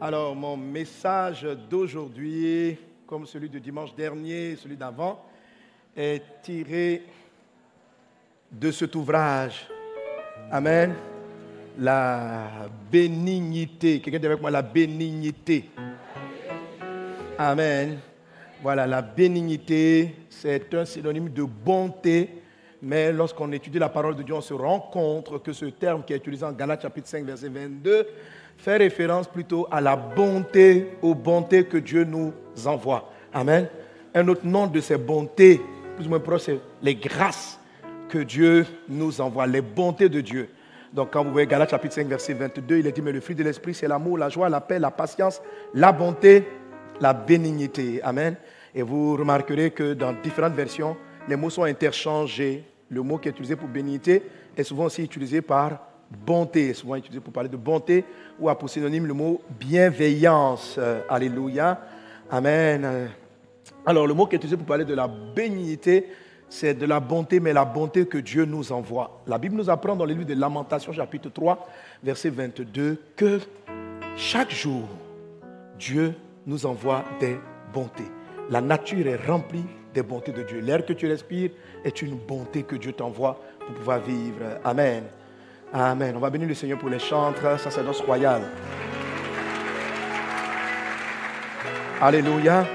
Alors, mon message d'aujourd'hui, comme celui de dimanche dernier, celui d'avant, est tiré de cet ouvrage. Amen. La bénignité. Quelqu'un dit avec moi la bénignité. Amen. Voilà, la bénignité, c'est un synonyme de bonté, mais lorsqu'on étudie la parole de Dieu, on se rend compte que ce terme qui est utilisé en Galates chapitre 5, verset 22, fait référence plutôt à la bonté, aux bontés que Dieu nous envoie. Amen. Un autre nom de ces bontés, plus ou moins proche, c'est les grâces que Dieu nous envoie, les bontés de Dieu. Donc quand vous voyez Galates chapitre 5, verset 22, il est dit, mais le fruit de l'esprit, c'est l'amour, la joie, la paix, la patience, la bonté, la bénignité. Amen. Et vous remarquerez que dans différentes versions, les mots sont interchangés. Le mot qui est utilisé pour bénignité est souvent aussi utilisé par bonté, souvent utilisé pour parler de bonté, ou à pour synonyme le mot bienveillance. Euh, alléluia. Amen. Alors le mot qui est utilisé pour parler de la bénignité, c'est de la bonté, mais la bonté que Dieu nous envoie. La Bible nous apprend dans le livre de Lamentations, chapitre 3, verset 22, que chaque jour, Dieu nous envoie des bontés. La nature est remplie des bontés de Dieu. L'air que tu respires est une bonté que Dieu t'envoie pour pouvoir vivre. Amen. Amen. On va bénir le Seigneur pour les chantres, sacerdoce royal. Alléluia.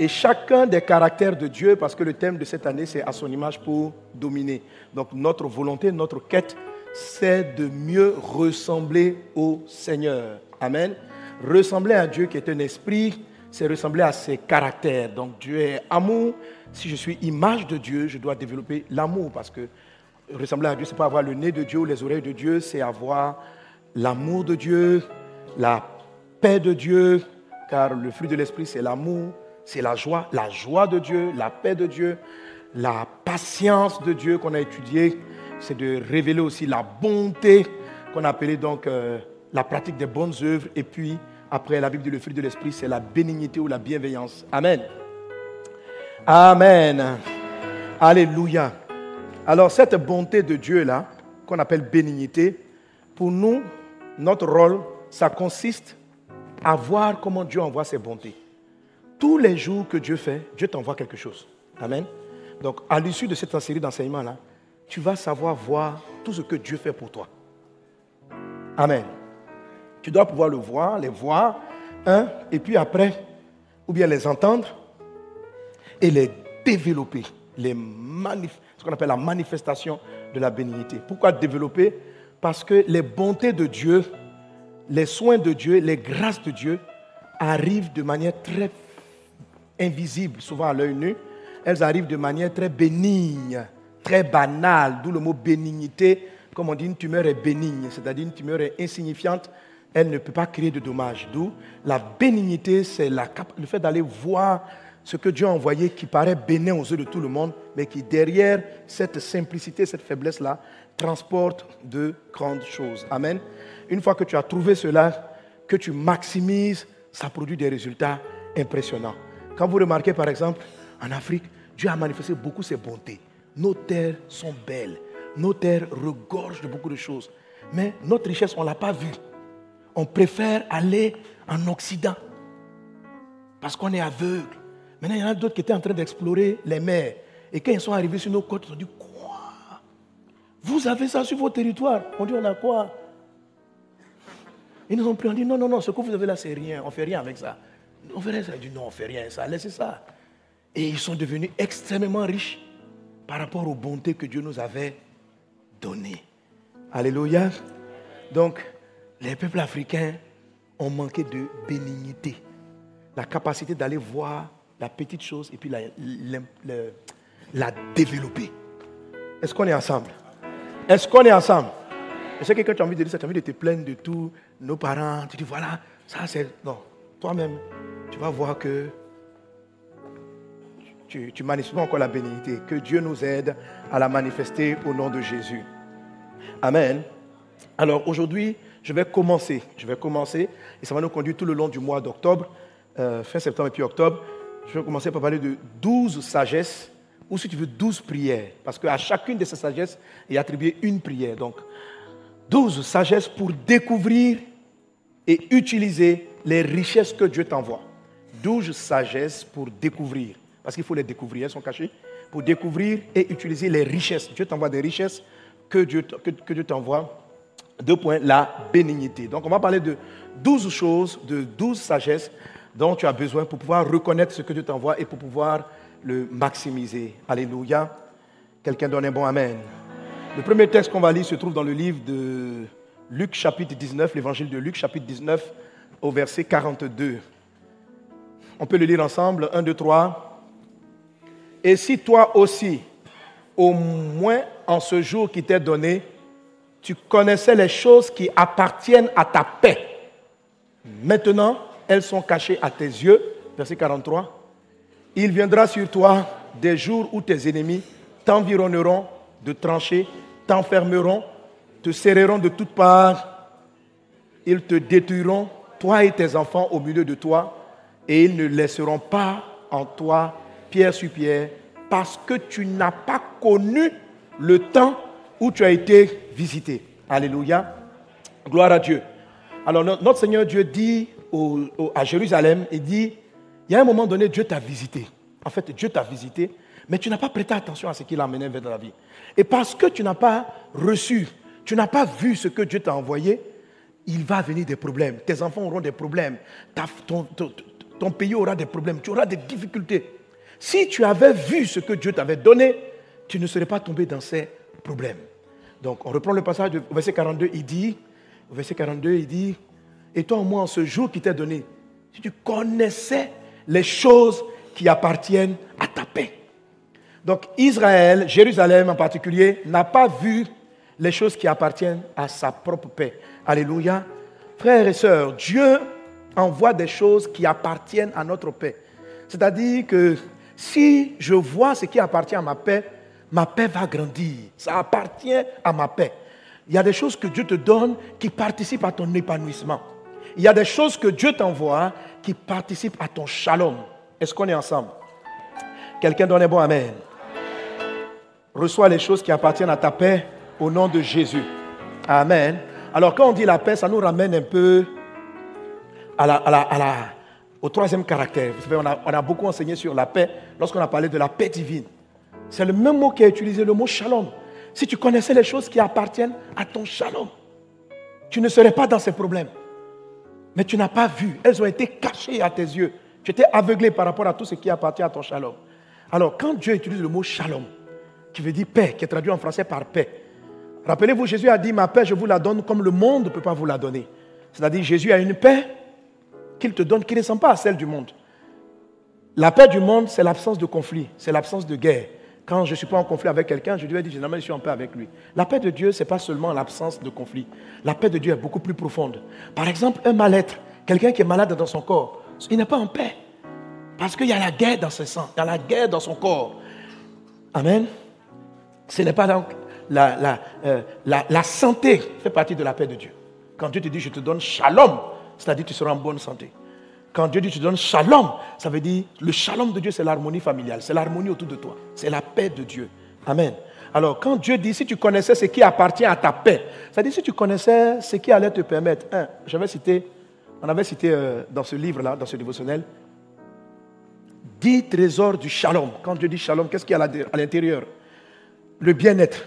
Et chacun des caractères de Dieu, parce que le thème de cette année, c'est à son image pour dominer. Donc notre volonté, notre quête, c'est de mieux ressembler au Seigneur. Amen. Ressembler à Dieu qui est un esprit, c'est ressembler à ses caractères. Donc Dieu est amour. Si je suis image de Dieu, je dois développer l'amour parce que ressembler à Dieu, ce n'est pas avoir le nez de Dieu ou les oreilles de Dieu, c'est avoir l'amour de Dieu, la paix de Dieu, car le fruit de l'esprit, c'est l'amour, c'est la joie, la joie de Dieu, la paix de Dieu, la patience de Dieu qu'on a étudié, c'est de révéler aussi la bonté qu'on a appelée donc euh, la pratique des bonnes œuvres, et puis après la Bible dit le fruit de l'esprit, c'est la bénignité ou la bienveillance. Amen. Amen. Alléluia. Alors cette bonté de Dieu-là, qu'on appelle bénignité, pour nous, notre rôle, ça consiste à voir comment Dieu envoie ses bontés. Tous les jours que Dieu fait, Dieu t'envoie quelque chose. Amen. Donc à l'issue de cette série d'enseignements-là, tu vas savoir voir tout ce que Dieu fait pour toi. Amen. Tu dois pouvoir le voir, les voir, hein, et puis après, ou bien les entendre et les développer, les manifester ce qu'on appelle la manifestation de la bénignité. Pourquoi développer? Parce que les bontés de Dieu, les soins de Dieu, les grâces de Dieu arrivent de manière très invisible, souvent à l'œil nu. Elles arrivent de manière très bénigne, très banale, d'où le mot bénignité. Comme on dit, une tumeur est bénigne, c'est-à-dire une tumeur est insignifiante, elle ne peut pas créer de dommages. D'où? La bénignité, c'est le fait d'aller voir ce que Dieu a envoyé qui paraît bénin aux yeux de tout le monde, mais qui derrière cette simplicité, cette faiblesse-là, transporte de grandes choses. Amen. Une fois que tu as trouvé cela, que tu maximises, ça produit des résultats impressionnants. Quand vous remarquez par exemple, en Afrique, Dieu a manifesté beaucoup ses bontés. Nos terres sont belles. Nos terres regorgent de beaucoup de choses. Mais notre richesse, on ne l'a pas vue. On préfère aller en Occident parce qu'on est aveugle. Maintenant, il y en a d'autres qui étaient en train d'explorer les mers. Et quand ils sont arrivés sur nos côtes, ils ont dit Quoi? Vous avez ça sur vos territoires? On dit On a quoi? Ils nous ont pris, on dit Non, non, non, ce que vous avez là, c'est rien. On ne fait rien avec ça. On fait rien. Ils ont dit Non, on ne fait rien ça. Laissez ça. Et ils sont devenus extrêmement riches par rapport aux bontés que Dieu nous avait données. Alléluia. Donc, les peuples africains ont manqué de bénignité, la capacité d'aller voir la petite chose et puis la, la, développer. Est-ce qu'on est ensemble? Est-ce qu'on est ensemble? Je sais que quand tu as envie de dire ça, tu as envie de te plaindre de tous nos parents. Tu dis voilà, ça c'est. Non, toi-même, tu vas voir que tu, tu manifestes encore la bénignité. Que Dieu nous aide à la manifester au nom de Jésus. Amen. Alors aujourd'hui, je vais commencer. Je vais commencer et ça va nous conduire tout le long du mois d'octobre, euh, fin septembre et puis octobre je vais commencer par parler de douze sagesses, ou si tu veux, douze prières. Parce qu'à chacune de ces sagesses est attribuée une prière. Donc, douze sagesses pour découvrir et utiliser les richesses que Dieu t'envoie. Douze sagesse pour découvrir. Parce qu'il faut les découvrir, elles sont cachées. Pour découvrir et utiliser les richesses. Dieu t'envoie des richesses que Dieu, que, Dieu t'envoie. Deux points, la bénignité. Donc on va parler de douze choses, de douze sagesses dont tu as besoin pour pouvoir reconnaître ce que Dieu t'envoie et pour pouvoir le maximiser. Alléluia. Quelqu'un donne un bon Amen. Le premier texte qu'on va lire se trouve dans le livre de Luc chapitre 19, l'évangile de Luc chapitre 19 au verset 42. On peut le lire ensemble. 1, 2, 3. Et si toi aussi, au moins en ce jour qui t'est donné, tu connaissais les choses qui appartiennent à ta paix. Maintenant, elles sont cachées à tes yeux. Verset 43. Il viendra sur toi des jours où tes ennemis t'environneront de tranchées, t'enfermeront, te serreront de toutes parts. Ils te détruiront, toi et tes enfants au milieu de toi, et ils ne laisseront pas en toi pierre sur pierre, parce que tu n'as pas connu le temps où tu as été visité. Alléluia. Gloire à Dieu. Alors notre Seigneur Dieu dit à Jérusalem, il dit, il y a un moment donné, Dieu t'a visité. En fait, Dieu t'a visité, mais tu n'as pas prêté attention à ce qu'il a amené vers la vie. Et parce que tu n'as pas reçu, tu n'as pas vu ce que Dieu t'a envoyé, il va venir des problèmes. Tes enfants auront des problèmes. ton, pays aura des problèmes. Tu auras des difficultés. Si tu avais vu ce que Dieu t'avait donné, tu ne serais pas tombé dans ces problèmes. Donc, on reprend le passage du verset 42. Il dit, au verset 42, il dit, et toi, au moins, en ce jour qui t'est donné, si tu connaissais les choses qui appartiennent à ta paix. Donc, Israël, Jérusalem en particulier, n'a pas vu les choses qui appartiennent à sa propre paix. Alléluia. Frères et sœurs, Dieu envoie des choses qui appartiennent à notre paix. C'est-à-dire que si je vois ce qui appartient à ma paix, ma paix va grandir. Ça appartient à ma paix. Il y a des choses que Dieu te donne qui participent à ton épanouissement. Il y a des choses que Dieu t'envoie qui participent à ton shalom. Est-ce qu'on est ensemble? Quelqu'un donne un bon Amen. Reçois les choses qui appartiennent à ta paix au nom de Jésus. Amen. Alors quand on dit la paix, ça nous ramène un peu au troisième caractère. Vous savez, on a, on a beaucoup enseigné sur la paix lorsqu'on a parlé de la paix divine. C'est le même mot qui a utilisé, le mot shalom. Si tu connaissais les choses qui appartiennent à ton shalom, tu ne serais pas dans ces problèmes. Mais tu n'as pas vu. Elles ont été cachées à tes yeux. Tu étais aveuglé par rapport à tout ce qui appartient à ton shalom. Alors, quand Dieu utilise le mot shalom, qui veut dire paix, qui est traduit en français par paix, rappelez-vous, Jésus a dit Ma paix, je vous la donne comme le monde ne peut pas vous la donner. C'est-à-dire, Jésus a une paix qu'il te donne qui ne ressemble pas à celle du monde. La paix du monde, c'est l'absence de conflit, c'est l'absence de guerre. Quand je ne suis pas en conflit avec quelqu'un, je lui ai dit, généralement, je suis en paix avec lui. La paix de Dieu, ce n'est pas seulement l'absence de conflit. La paix de Dieu est beaucoup plus profonde. Par exemple, un mal-être, quelqu'un qui est malade dans son corps, il n'est pas en paix. Parce qu'il y a la guerre dans ses sangs, il y a la guerre dans son corps. Amen. Ce n'est pas donc euh, la, la santé fait partie de la paix de Dieu. Quand Dieu te dit, je te donne shalom, c'est-à-dire tu seras en bonne santé. Quand Dieu dit tu donnes shalom, ça veut dire le shalom de Dieu, c'est l'harmonie familiale, c'est l'harmonie autour de toi, c'est la paix de Dieu. Amen. Alors, quand Dieu dit si tu connaissais ce qui appartient à ta paix, ça dit si tu connaissais ce qui allait te permettre. J'avais cité, on avait cité euh, dans ce livre-là, dans ce dévotionnel, dix trésors du shalom. Quand Dieu dit shalom, qu'est-ce qu'il y a à l'intérieur? Le bien-être.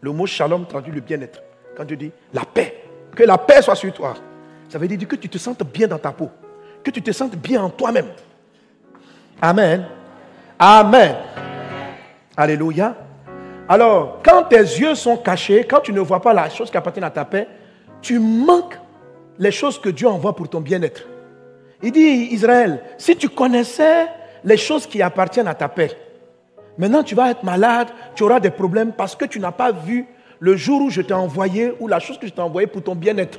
Le mot shalom traduit le bien-être. Quand Dieu dit la paix, que la paix soit sur toi. Ça veut dire que tu te sentes bien dans ta peau, que tu te sentes bien en toi-même. Amen. Amen. Alléluia. Alors, quand tes yeux sont cachés, quand tu ne vois pas la chose qui appartient à ta paix, tu manques les choses que Dieu envoie pour ton bien-être. Il dit, Israël, si tu connaissais les choses qui appartiennent à ta paix, maintenant tu vas être malade, tu auras des problèmes parce que tu n'as pas vu le jour où je t'ai envoyé ou la chose que je t'ai envoyée pour ton bien-être.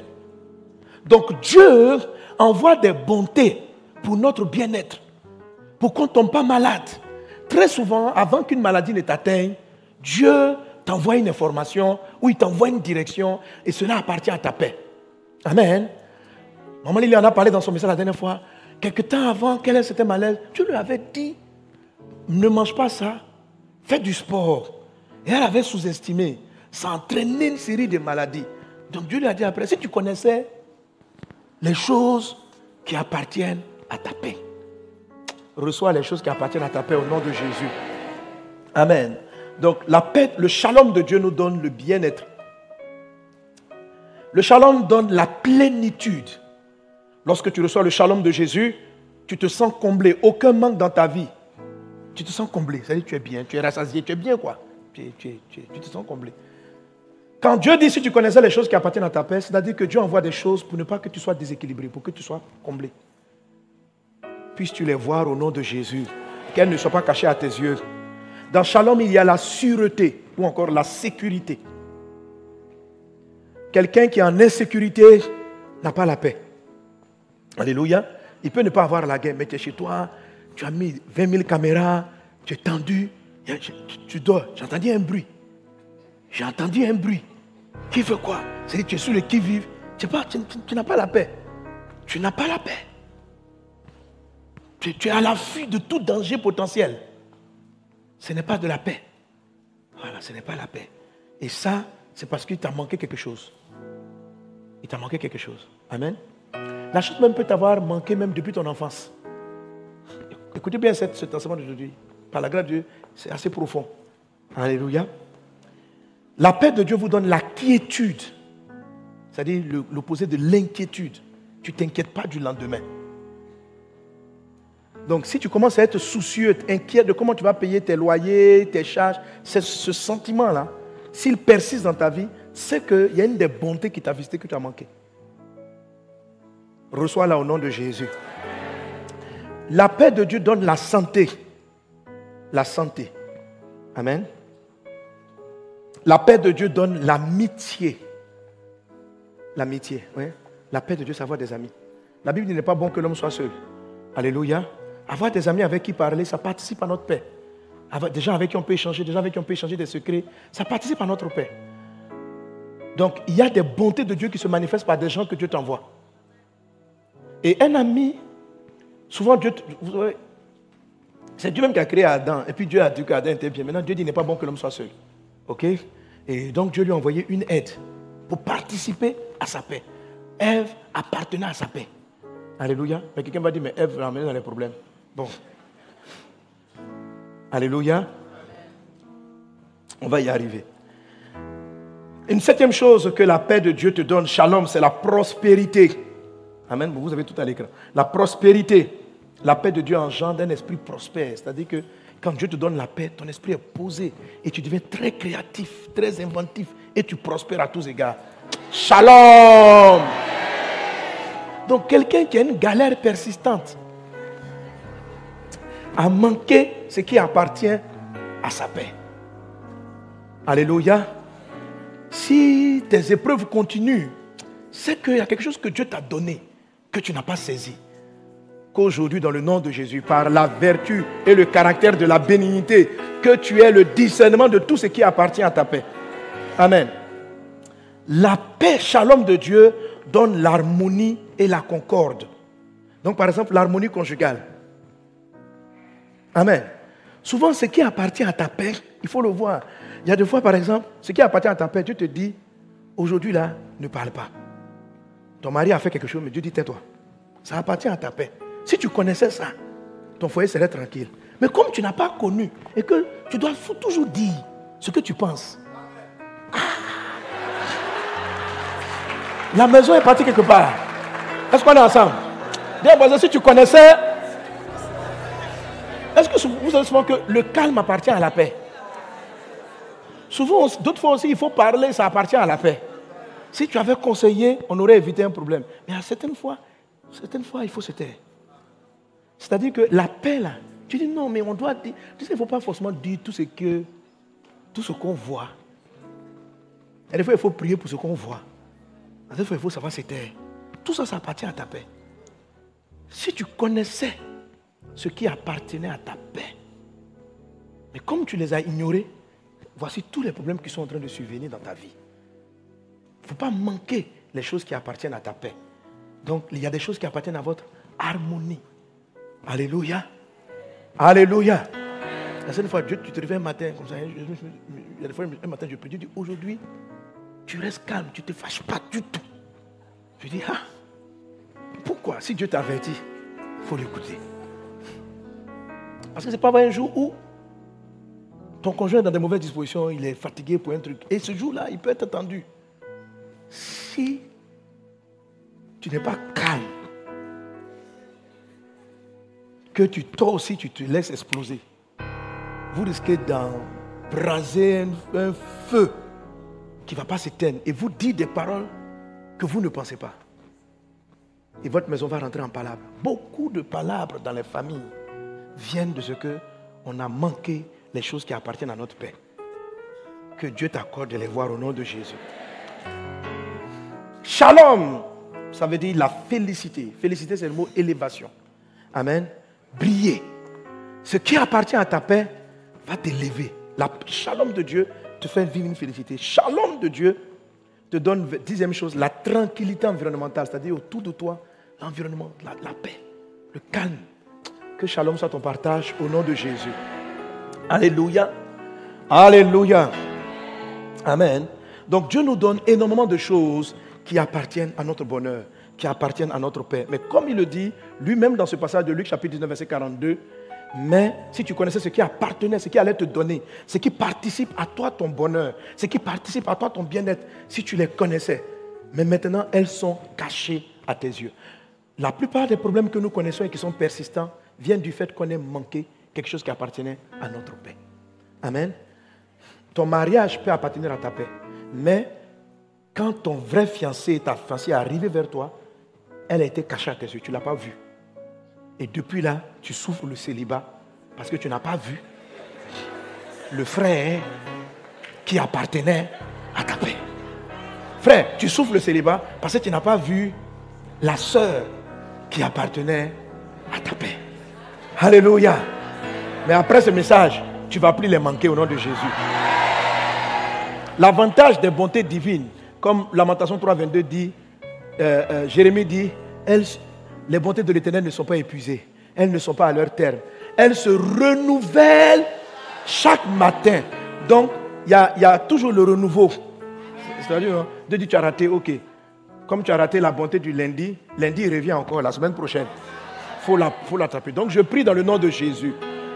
Donc Dieu envoie des bontés pour notre bien-être, pour qu'on ne tombe pas malade. Très souvent, avant qu'une maladie ne t'atteigne, Dieu t'envoie une information ou il t'envoie une direction et cela appartient à ta paix. Amen. Maman il en a parlé dans son message la dernière fois. Quelque temps avant qu'elle ait cette malaise, Dieu lui avait dit ne mange pas ça, fais du sport. Et elle avait sous-estimé, ça entraînait une série de maladies. Donc Dieu lui a dit après si tu connaissais les choses qui appartiennent à ta paix. Reçois les choses qui appartiennent à ta paix au nom de Jésus. Amen. Donc la paix, le shalom de Dieu nous donne le bien-être. Le shalom donne la plénitude. Lorsque tu reçois le shalom de Jésus, tu te sens comblé. Aucun manque dans ta vie. Tu te sens comblé. C'est-à-dire tu es bien, tu es rassasié, tu es bien quoi. Tu, te sens comblé. Quand Dieu dit si tu connaissais les choses qui appartiennent à ta paix, c'est-à-dire que Dieu envoie des choses pour ne pas que tu sois déséquilibré, pour que tu sois comblé. Puisses-tu les voir au nom de Jésus, qu'elles ne soient pas cachées à tes yeux. Dans Shalom, il y a la sûreté ou encore la sécurité. Quelqu'un qui est en insécurité n'a pas la paix. Alléluia. Il peut ne pas avoir la guerre, mais tu es chez toi, tu as mis 20 000 caméras, tu es tendu, tu, dors. J'ai entendu un bruit. J'ai entendu un bruit. Qui fait quoi? C'est-à-dire que tu es sur le qui-vive. Tu, tu n'as pas la paix. Tu n'as pas la paix. Tu, tu es à l'affût de tout danger potentiel. Ce n'est pas de la paix. Voilà, ce n'est pas la paix. Et ça, c'est parce qu'il t'a manqué quelque chose. Il t'a manqué quelque chose. Amen. La chose même peut t'avoir manqué même depuis ton enfance. Écoutez bien cet, cet enseignement d'aujourd'hui. Par la grâce de Dieu, c'est assez profond. Alléluia. La paix de Dieu vous donne la quiétude. C'est-à-dire l'opposé de l'inquiétude. Tu ne t'inquiètes pas du lendemain. Donc si tu commences à être soucieux, inquiet de comment tu vas payer tes loyers, tes charges, c'est ce sentiment-là, s'il persiste dans ta vie, c'est qu'il y a une des bontés qui t'a visité que tu as manqué. Reçois-la au nom de Jésus. La paix de Dieu donne la santé. La santé. Amen. La paix de Dieu donne l'amitié. L'amitié. La paix de Dieu, c'est avoir des amis. La Bible n'est pas bon que l'homme soit seul. Alléluia. Avoir des amis avec qui parler, ça participe à notre paix. des gens avec qui on peut échanger, des gens avec qui on peut échanger des secrets, ça participe à notre paix. Donc, il y a des bontés de Dieu qui se manifestent par des gens que Dieu t'envoie. Et un ami, souvent Dieu, c'est Dieu même qui a créé Adam. Et puis Dieu a dit qu'Adam était bien. Maintenant, Dieu dit n'est pas bon que l'homme soit seul. OK? Et donc Dieu lui a envoyé une aide pour participer à sa paix. Ève appartenait à sa paix. Alléluia. Mais quelqu'un va dire, mais Ève l'a amené dans les problèmes. Bon. Alléluia. On va y arriver. Une septième chose que la paix de Dieu te donne, shalom, c'est la prospérité. Amen. Vous avez tout à l'écran. La prospérité. La paix de Dieu engendre un esprit prospère. C'est-à-dire que quand Dieu te donne la paix, ton esprit est posé et tu deviens très créatif, très inventif et tu prospères à tous égards. Shalom. Donc quelqu'un qui a une galère persistante a manqué ce qui appartient à sa paix. Alléluia. Si tes épreuves continuent, c'est qu'il y a quelque chose que Dieu t'a donné que tu n'as pas saisi. Qu'aujourd'hui, dans le nom de Jésus, par la vertu et le caractère de la bénignité, que tu aies le discernement de tout ce qui appartient à ta paix. Amen. La paix, shalom de Dieu, donne l'harmonie et la concorde. Donc, par exemple, l'harmonie conjugale. Amen. Souvent, ce qui appartient à ta paix, il faut le voir. Il y a des fois, par exemple, ce qui appartient à ta paix, Dieu te dit, aujourd'hui là, ne parle pas. Ton mari a fait quelque chose, mais Dieu dit tais-toi. Ça appartient à ta paix. Si tu connaissais ça, ton foyer serait tranquille. Mais comme tu n'as pas connu et que tu dois toujours dire ce que tu penses. Ah. La maison est partie quelque part. Est-ce qu'on est ensemble? Si tu connaissais. Est-ce que vous savez souvent que le calme appartient à la paix? Souvent, d'autres fois aussi, il faut parler, ça appartient à la paix. Si tu avais conseillé, on aurait évité un problème. Mais à certaines fois, certaines fois, il faut se taire. C'est-à-dire que la paix, là, tu dis non, mais on doit dire. Tu sais, il ne faut pas forcément dire tout ce que, tout ce qu'on voit. Et des fois, il faut prier pour ce qu'on voit. Des fois, il faut savoir taire. Tout ça, ça appartient à ta paix. Si tu connaissais ce qui appartenait à ta paix, mais comme tu les as ignorés, voici tous les problèmes qui sont en train de survenir dans ta vie ne faut pas manquer les choses qui appartiennent à ta paix. Donc, il y a des choses qui appartiennent à votre harmonie. Alléluia. Alléluia. La seule fois, Dieu, tu te réveilles un matin comme ça. Il y a des fois, un matin, je peux dire aujourd'hui, tu restes calme, tu ne te fâches pas du tout. Je dis, ah, pas. Si Dieu t'avertit, il faut l'écouter. Parce que ce n'est pas un jour où ton conjoint est dans de mauvaises dispositions, il est fatigué pour un truc. Et ce jour-là, il peut être attendu. Si tu n'es pas calme, que tu toi aussi tu te laisses exploser, vous risquez d'embraser un, un feu qui ne va pas s'éteindre et vous dire des paroles que vous ne pensez pas. Et votre maison va rentrer en palabres. Beaucoup de palabres dans les familles viennent de ce que on a manqué les choses qui appartiennent à notre Père. Que Dieu t'accorde de les voir au nom de Jésus. Shalom, ça veut dire la félicité. Félicité, c'est le mot élévation. Amen. Briller. Ce qui appartient à ta paix va t'élever. La shalom de Dieu te fait vivre une félicité. Shalom de Dieu te donne, dixième chose, la tranquillité environnementale, c'est-à-dire autour de toi, l'environnement, la, la paix, le calme. Que shalom soit ton partage au nom de Jésus. Alléluia. Alléluia. Amen. Donc Dieu nous donne énormément de choses qui appartiennent à notre bonheur, qui appartiennent à notre paix. Mais comme il le dit lui-même dans ce passage de Luc chapitre 19 verset 42, mais si tu connaissais ce qui appartenait, ce qui allait te donner, ce qui participe à toi ton bonheur, ce qui participe à toi ton bien-être, si tu les connaissais, mais maintenant elles sont cachées à tes yeux. La plupart des problèmes que nous connaissons et qui sont persistants viennent du fait qu'on ait manqué quelque chose qui appartenait à notre paix. Amen. Ton mariage peut appartenir à ta paix, mais quand ton vrai fiancé, ta fiancée est arrivé vers toi, elle a été cachée à tes yeux, tu ne l'as pas vue. Et depuis là, tu souffres le célibat parce que tu n'as pas vu le frère qui appartenait à ta paix. Frère, tu souffres le célibat parce que tu n'as pas vu la sœur qui appartenait à ta paix. Alléluia. Mais après ce message, tu vas plus les manquer au nom de Jésus. L'avantage des bontés divines, comme Lamentation 3.22 dit, euh, euh, Jérémie dit, les bontés de l'Éternel ne sont pas épuisées. Elles ne sont pas à leur terme. Elles se renouvellent chaque matin. Donc, il y, a, toujours le renouveau. C'est-à-dire, hein, de dire tu as raté, ok. Comme tu as raté la bonté du lundi, lundi revient encore la semaine prochaine. Il faut l'attraper. Donc, je prie dans le nom de Jésus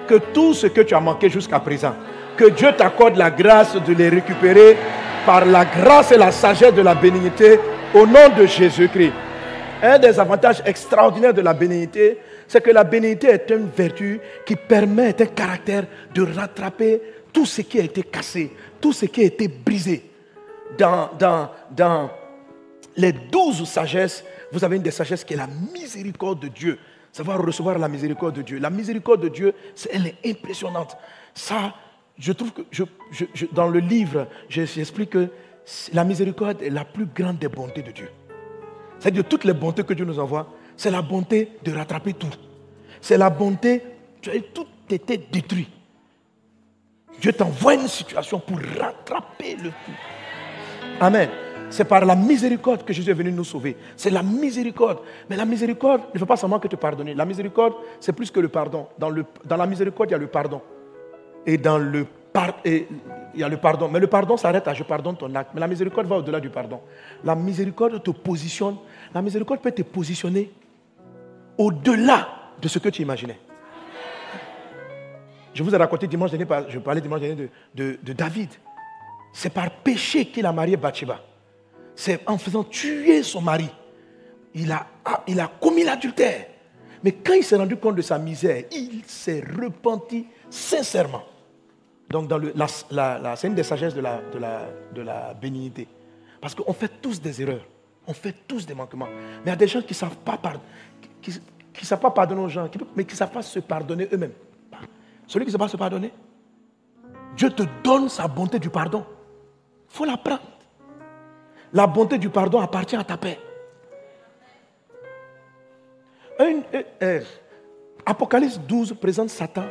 que tout ce que tu as manqué jusqu'à présent, que Dieu t'accorde la grâce de les récupérer par la grâce et la sagesse de la bénignité au nom de Jésus-Christ. Un des avantages extraordinaires de la bénignité, c'est que la bénignité est une vertu qui permet, un caractère de rattraper tout ce qui a été cassé, tout ce qui a été brisé. Dans les douze sagesses, vous avez une des sagesses qui est la miséricorde de Dieu savoir recevoir la miséricorde de Dieu. La miséricorde de Dieu, elle est impressionnante. Ça, je trouve que dans le livre, j'explique que la miséricorde est la plus grande des bontés de Dieu. C'est-à-dire toutes les bontés que Dieu nous envoie, c'est la bonté de rattraper tout. C'est la bonté, tout était détruit. Dieu t'envoie une situation pour rattraper le tout. Amen. C'est par la miséricorde que Jésus est venu nous sauver. C'est la miséricorde. Mais la miséricorde ne veut pas seulement que te pardonner. La miséricorde, c'est plus que le pardon. Dans, le, dans la miséricorde, il y a le pardon. Et dans le il y a le pardon. Mais le pardon s'arrête à je pardonne ton acte. Mais la miséricorde va au-delà du pardon. La miséricorde te positionne. La miséricorde peut te positionner au-delà de ce que tu imaginais. Je vous ai raconté dimanche dernier, je parlais dimanche dernier de, David. C'est par péché qu'il a marié Bathsheba c'est en faisant tuer son mari. Il a, il a commis l'adultère. Mais quand il s'est rendu compte de sa misère, il s'est repenti sincèrement. Donc, dans le, la, c'est une des sagesses de la, de de la bénignité. Parce qu'on fait tous des erreurs. On fait tous des manquements. Mais il y a des gens qui ne savent, pas pardonner aux gens, mais qui ne savent pas se pardonner eux-mêmes. Celui qui ne sait pas se pardonner, Dieu te donne sa bonté du pardon. Il faut la prendre. La bonté du pardon appartient à ta paix. Euh, euh, Apocalypse 12 présente Satan.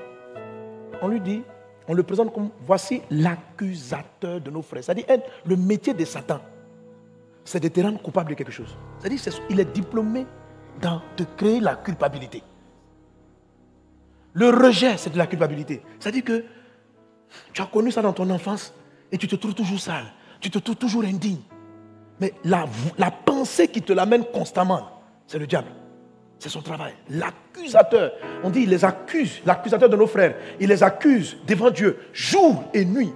On lui dit, on le présente comme voici l'accusateur de nos frères. C'est-à-dire, le métier de Satan, c'est de te rendre coupable de quelque chose. C'est-à-dire, il est diplômé dans de créer la culpabilité. Le rejet, c'est de la culpabilité. C'est-à-dire que tu as connu ça dans ton enfance et tu te trouves toujours sale, tu te trouves toujours indigne. Mais la, pensée qui te l'amène constamment, c'est le diable. C'est son travail. L'accusateur, on dit, il les accuse, l'accusateur de nos frères, il les accuse devant Dieu, jour et nuit.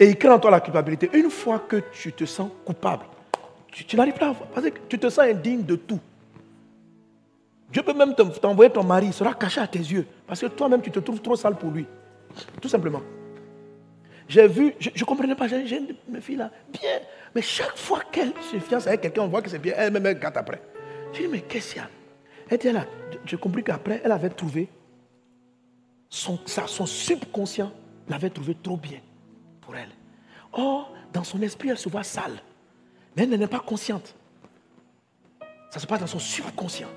Et il crée en toi la culpabilité. Une fois que tu te sens coupable, tu, n'arrives pas à voir, parce que tu te sens indigne de tout. Dieu peut même t'envoyer ton mari, il sera caché à tes yeux, parce que toi-même tu te trouves trop sale pour lui. Tout simplement. J'ai vu, je ne comprenais pas, j'ai une fille là, bien, mais chaque fois qu'elle se fiance avec quelqu'un, on voit que c'est bien, elle-même elle gâte après. J'ai dit, mais qu'est-ce qu'il y a? Elle était là, j'ai compris qu'après, elle avait trouvé, son, son subconscient l'avait trouvé trop bien elle. Or, dans son esprit, elle se voit sale, mais elle n'est pas consciente. Ça se passe dans son subconscient.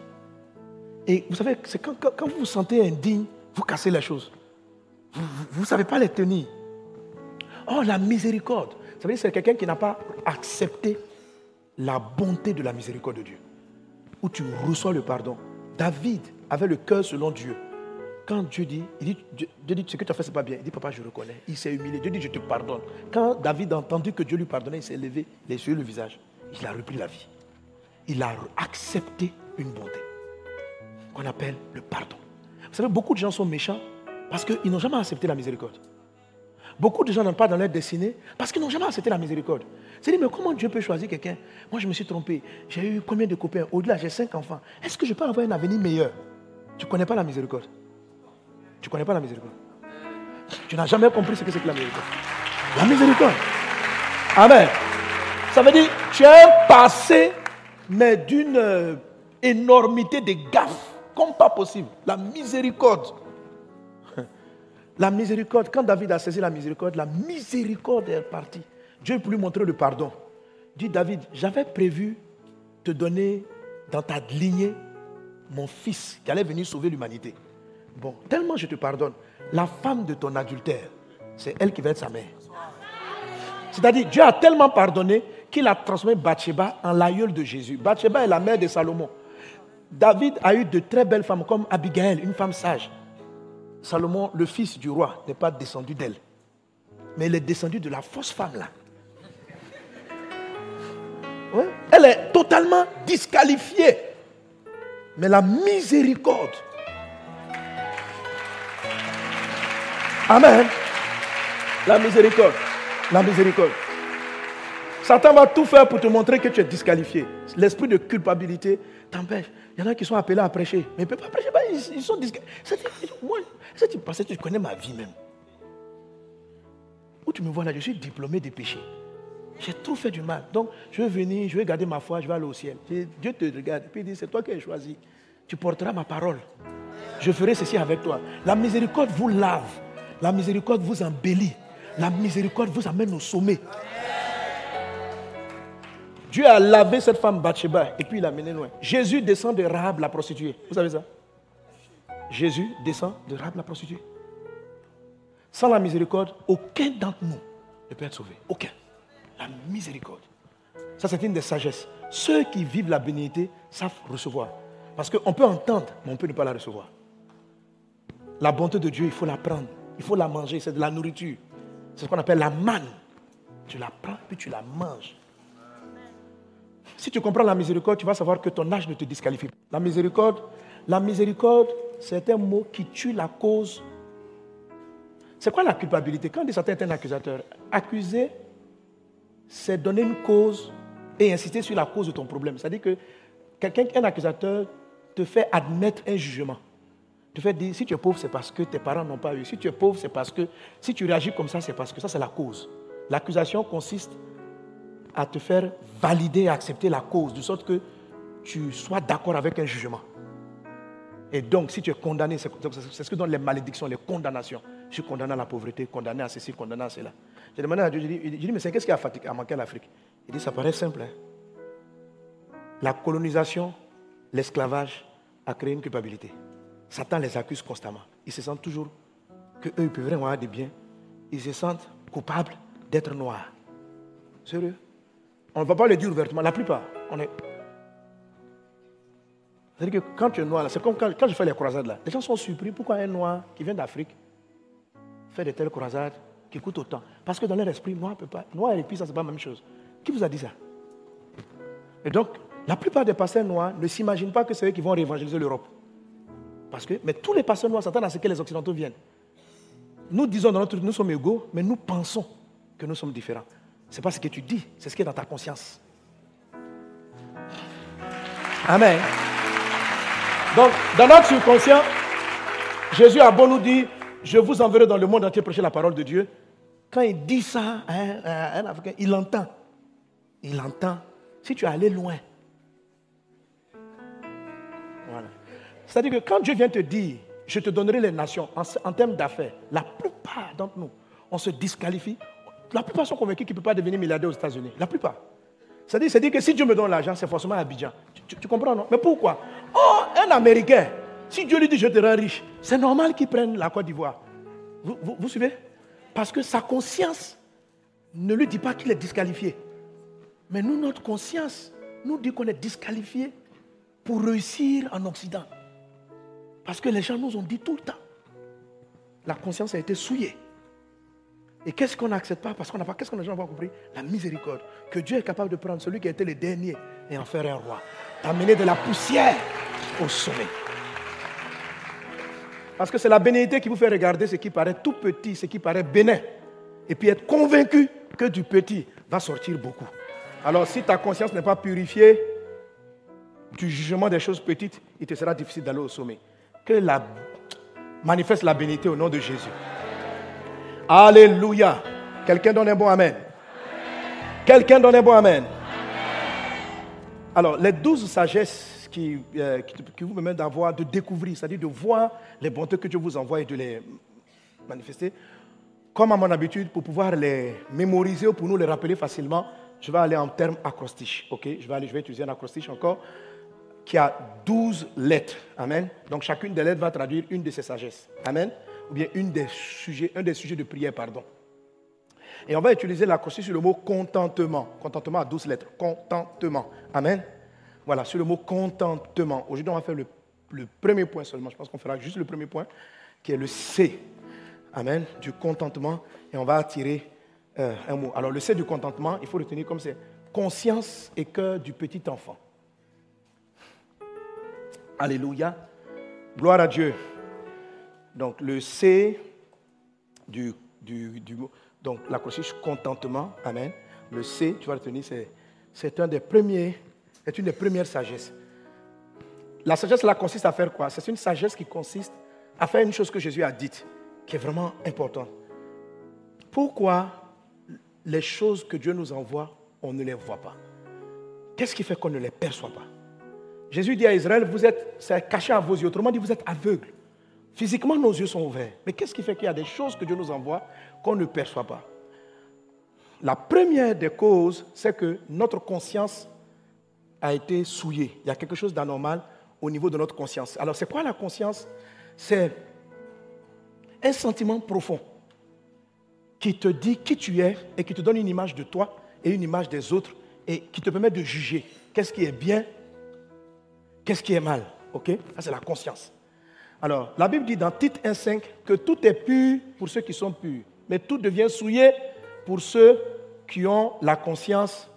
Et vous savez, c'est quand, vous vous sentez indigne, vous cassez les choses. Vous ne savez pas les tenir. Oh, la miséricorde. Ça veut dire que c'est quelqu'un qui n'a pas accepté la bonté de la miséricorde de Dieu. Où tu reçois le pardon. David avait le cœur selon Dieu. Quand Dieu dit, il dit, Dieu, dit ce que tu as fait, ce n'est pas bien. Il dit, papa, je reconnais. Il s'est humilié. Dieu dit, je te pardonne. Quand David a entendu que Dieu lui pardonnait, il s'est levé, il a essuyé le visage. Il a repris la vie. Il a accepté une bonté qu'on appelle le pardon. Vous savez, beaucoup de gens sont méchants parce qu'ils n'ont jamais accepté la miséricorde. Beaucoup de gens n'ont pas dans leur destinée parce qu'ils n'ont jamais accepté la miséricorde. C'est dit, mais comment Dieu peut choisir quelqu'un? Moi, je me suis trompé. J'ai eu combien de copains? Au-delà, j'ai cinq enfants. Est-ce que je peux avoir un avenir meilleur? Tu ne connais pas la miséricorde. Tu ne connais pas la miséricorde. Tu n'as jamais compris ce que c'est que la miséricorde. La miséricorde. Amen. Ça veut dire, tu as un passé, mais d'une euh, énormité de gaffes comme pas possible. La miséricorde. La miséricorde, quand David a saisi la miséricorde, la miséricorde est partie. Dieu peut lui montrer le pardon. Dit David, j'avais prévu te donner dans ta lignée mon fils qui allait venir sauver l'humanité. Bon, tellement je te pardonne. La femme de ton adultère, c'est elle qui va être sa mère. C'est-à-dire, Dieu a tellement pardonné qu'il a transformé Bathsheba en l'aïeul de Jésus. Bathsheba est la mère de Salomon. David a eu de très belles femmes comme Abigail, une femme sage. Salomon, le fils du roi, n'est pas descendu d'elle. Mais il est descendu de la fausse femme là. Elle est totalement disqualifiée. Mais la miséricorde. Amen. La miséricorde. La miséricorde. Satan va tout faire pour te montrer que tu es disqualifié. L'esprit de culpabilité t'empêche. Il y en a qui sont appelés à prêcher, mais ils ne peuvent pas prêcher. Ils, sont disqualifiés. Moi, parce que tu connais ma vie même. Où tu me vois là, je suis diplômé des péchés. J'ai trop fait du mal. Donc, je vais venir, je vais garder ma foi, je vais aller au ciel. Dieu te regarde, puis il dit, c'est toi qui as choisi. Tu porteras ma parole. Je ferai ceci avec toi. La miséricorde vous lave. La miséricorde vous embellit. La miséricorde vous amène au sommet. Dieu a lavé cette femme Bathsheba et puis il l'a menée loin. Jésus descend de Rahab la prostituée. Vous savez ça? Jésus descend de Rahab la prostituée. Sans la miséricorde, aucun d'entre nous ne peut être sauvé. Aucun. La miséricorde. Ça, c'est une des sagesses. Ceux qui vivent la bénédiction savent recevoir. Parce qu'on peut entendre, mais on peut ne pas la recevoir. La bonté de Dieu, il faut la prendre. Il faut la manger. C'est de la nourriture. C'est ce qu'on appelle la manne. Tu la prends, puis tu la manges. Si tu comprends la miséricorde, tu vas savoir que ton âge ne te disqualifie pas. La miséricorde, la miséricorde, c'est un mot qui tue la cause. C'est quoi la culpabilité? Quand Satan est un accusateur, accuser, c'est donner une cause et insister sur la cause de ton problème. C'est-à-dire que quelqu'un un accusateur te fait admettre un jugement. Te fait dire, si tu es pauvre, c'est parce que tes parents n'ont pas eu. Si tu es pauvre, c'est parce que, si tu réagis comme ça, c'est parce que ça, c'est la cause. L'accusation consiste à te faire valider et accepter la cause, de sorte que tu sois d'accord avec un jugement. Et donc, si tu es condamné, c'est ce que donnent les malédictions, les condamnations. Je suis condamné à la pauvreté, condamné à ceci, condamné à cela. J'ai demandé à Dieu, dis, dit, mais c'est qu'est-ce qui a manqué à l'Afrique? Il dit, ça paraît simple. Hein. La colonisation, l'esclavage a créé une culpabilité. Satan les accuse constamment. Ils se sentent toujours qu'eux, ils peuvent vraiment avoir des biens. Ils se sentent coupables d'être noirs. Sérieux? On ne va pas le dire ouvertement. La plupart, on est. C'est-à-dire que quand tu es noir, c'est comme quand, je fais les croisades là. Les gens sont surpris pourquoi un noir qui vient d'Afrique fait de telles croisades qui coûtent autant? Parce que dans leur esprit, noir peut pas. Noir et puis ça, c'est pas la même chose. Qui vous a dit ça? Et donc, La plupart des pasteurs noirs ne s'imaginent pas que c'est eux qui vont réévangéliser l'Europe. Parce que, mais tous les pasteurs noirs s'attendent à ce que les Occidentaux viennent. Nous disons dans notre nous sommes égaux, mais nous pensons que nous sommes différents. Ce n'est pas ce que tu dis, c'est ce qui est dans ta conscience. Amen. Donc, dans notre subconscient, Jésus a beau nous dire, je vous enverrai dans le monde entier prêcher la parole de Dieu. Quand il dit ça un, Africain, il entend. Il entend. Si tu es allé loin. C'est-à-dire que quand Dieu vient te dire, je te donnerai les nations en, termes d'affaires, la plupart d'entre nous, on se disqualifie. La plupart sont convaincus qu'ils ne peuvent pas devenir milliardaires aux États-Unis. La plupart. C'est-à-dire, c'est dire que si Dieu me donne l'argent, c'est forcément Abidjan. Tu, comprends, non? Mais pourquoi? Oh, un Américain, si Dieu lui dit je te rends riche, c'est normal qu'il prenne la Côte d'Ivoire. Vous, suivez? Parce que sa conscience ne lui dit pas qu'il est disqualifié. Mais nous, notre conscience nous dit qu'on est disqualifié pour réussir en Occident. Parce que les gens nous ont dit tout le temps. La conscience a été souillée. Et qu'est-ce qu'on n'accepte pas? Parce qu'on n'a pas, qu'est-ce n'a jamais compris La miséricorde. Que Dieu est capable de prendre celui qui a été le dernier et en faire un roi. D'amener de la poussière au sommet. Parce que c'est la bénédiction qui vous fait regarder ce qui paraît tout petit, ce qui paraît bénin. Et puis être convaincu que du petit va sortir beaucoup. Alors si ta conscience n'est pas purifiée du jugement des choses petites, il te sera difficile d'aller au sommet. Que la manifeste la bénédiction au nom de Jésus. Alléluia. Quelqu'un donne un bon Amen. Quelqu'un donne un bon Amen. Alors, les douze sagesses qui, euh, qui, vous permettent d'avoir, de découvrir, c'est-à-dire de voir les bontés que Dieu vous envoie et de les manifester, comme à mon habitude, pour pouvoir les mémoriser ou pour nous les rappeler facilement, je vais aller en termes acrostiches. Ok, je vais je vais utiliser un acrostiche encore qui a douze lettres. Amen. Donc chacune des lettres va traduire une de ces sagesses. Amen ou bien des sujets, un des sujets de prière, pardon. Et on va utiliser l'acrostiche sur le mot contentement. Contentement à 12 lettres. Contentement. Amen. Voilà, sur le mot contentement. Aujourd'hui, on va faire le, premier point seulement. Je pense qu'on fera juste le premier point, qui est le C. Amen. Du contentement. Et on va attirer euh, un mot. Alors, le C du contentement, il faut retenir comme c'est conscience et cœur du petit enfant. Alléluia. Gloire à Dieu. Donc le C du, du, donc la contentement, amen. Le C, tu vas retenir, c'est, c'est des c'est une des premières sagesses. La sagesse là consiste à faire quoi? C'est une sagesse qui consiste à faire une chose que Jésus a dite, qui est vraiment importante. Pourquoi les choses que Dieu nous envoie, on ne les voit pas? Qu'est-ce qui fait qu'on ne les perçoit pas? Jésus dit à Israël, vous êtes, c'est caché à vos yeux, autrement dit, vous êtes aveugles. Physiquement, nos yeux sont ouverts. Mais qu'est-ce qui fait qu'il y a des choses que Dieu nous envoie qu'on ne perçoit pas? La première des causes, c'est que notre conscience a été souillée. Il y a quelque chose d'anormal au niveau de notre conscience. Alors, c'est quoi la conscience? C'est un sentiment profond qui te dit qui tu es et qui te donne une image de toi et une image des autres et qui te permet de juger qu'est-ce qui est bien, qu'est-ce qui est mal. OK? Ça, c'est la conscience. Alors, la Bible dit dans Tite 1.5 que tout est pur pour ceux qui sont purs, mais tout devient souillé pour ceux qui ont la conscience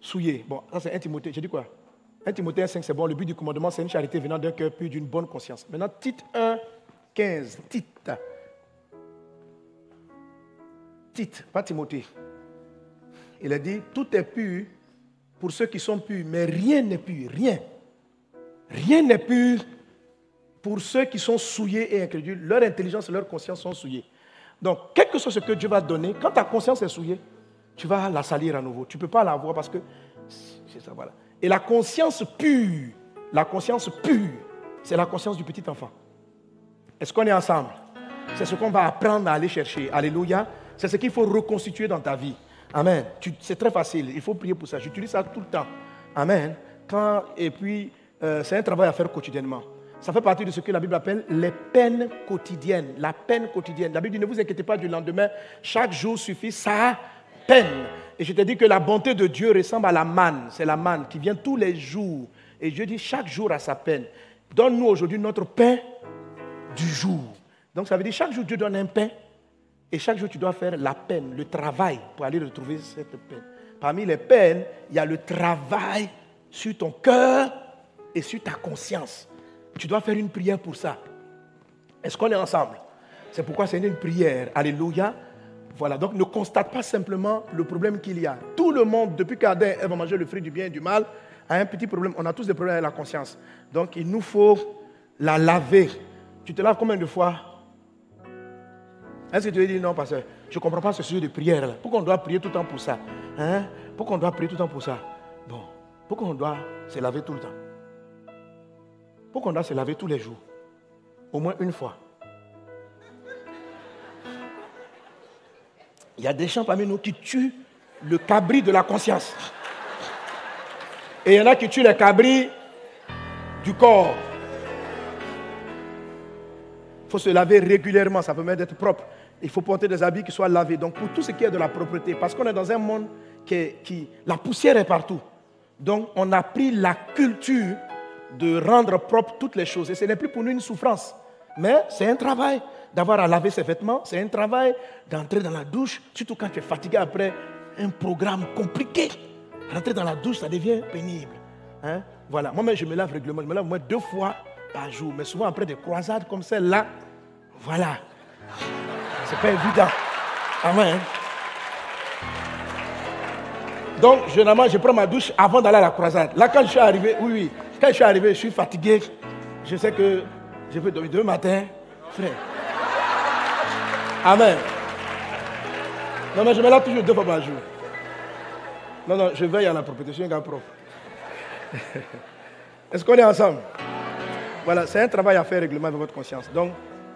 souillée. Bon, ça c'est 1 Timothée. J'ai dit quoi? 1 Timothée 1.5, c'est bon. Le but du commandement, c'est une charité venant d'un cœur pur, d'une bonne conscience. Maintenant, Tite 1.15. Tite. Tite, pas Timothée. Il a dit, tout est pur pour ceux qui sont purs, mais rien n'est pur, rien. Rien n'est pur pour ceux qui sont souillés et incrédules, leur intelligence et leur conscience sont souillées. Donc, quel que soit ce que Dieu va donner, quand ta conscience est souillée, tu vas la salir à nouveau. Tu ne peux pas la voir parce que c'est ça, voilà. Et la conscience pure, la conscience pure, c'est la conscience du petit enfant. Est-ce qu'on est ensemble? C'est ce qu'on va apprendre à aller chercher. Alléluia. C'est ce qu'il faut reconstituer dans ta vie. Amen. C'est très facile. Il faut prier pour ça. J'utilise ça tout le temps. Amen. Quand, et puis, euh, c'est un travail à faire quotidiennement. Ça fait partie de ce que la Bible appelle les peines quotidiennes. La peine quotidienne. La Bible dit ne vous inquiétez pas du lendemain. Chaque jour suffit sa peine. Et je te dis que la bonté de Dieu ressemble à la manne. C'est la manne qui vient tous les jours. Et Dieu dit chaque jour a sa peine. Donne-nous aujourd'hui notre pain du jour. Donc ça veut dire chaque jour Dieu donne un pain. Et chaque jour tu dois faire la peine, le travail pour aller retrouver cette peine. Parmi les peines, il y a le travail sur ton cœur et sur ta conscience. Tu dois faire une prière pour ça. Est-ce qu'on est ensemble? C'est pourquoi c'est une prière. Alléluia. Voilà, donc ne constate pas simplement le problème qu'il y a. Tout le monde, depuis qu'Adam et Ève ont mangé le fruit du bien et du mal, a un petit problème. On a tous des problèmes avec la conscience. Donc il nous faut la laver. Tu te laves combien de fois? Est-ce que tu veux dire non, pasteur? Je ne comprends pas ce sujet de prière. Là. Pourquoi on doit prier tout le temps pour ça hein? Pourquoi on doit prier tout le temps pour ça? Bon, pourquoi on doit se laver tout le temps? Pourquoi on doit se laver tous les jours Au moins une fois. Il y a des gens parmi nous qui tuent le cabri de la conscience. Et il y en a qui tuent le cabri du corps. Il faut se laver régulièrement, ça permet d'être propre. Il faut porter des habits qui soient lavés. Donc pour tout ce qui est de la propreté, parce qu'on est dans un monde qui, qui, la poussière est partout. Donc on a pris la culture de rendre propre toutes les choses. Et ce n'est plus pour nous une souffrance, mais c'est un travail d'avoir à laver ses vêtements, c'est un travail d'entrer dans la douche, surtout quand tu es fatigué après un programme compliqué. Rentrer dans la douche, ça devient pénible. Hein? Voilà, moi-même, je me lave régulièrement, je me lave au moins deux fois par jour, mais souvent après des croisades comme celle-là, voilà. C'est pas évident. Amen. Donc, généralement, je prends ma douche avant d'aller à la croisade. Là, quand je suis arrivé, oui, oui, quand je suis arrivé, je suis fatigué. Je sais que je vais dormir demain matin, frère. Amen. Non, mais je me lave toujours deux fois par jour. Non, non, je veille à la propriété. Je suis un gars propre. Est-ce qu'on est ensemble? Voilà, c'est un travail à faire règlement avec votre conscience. Donc,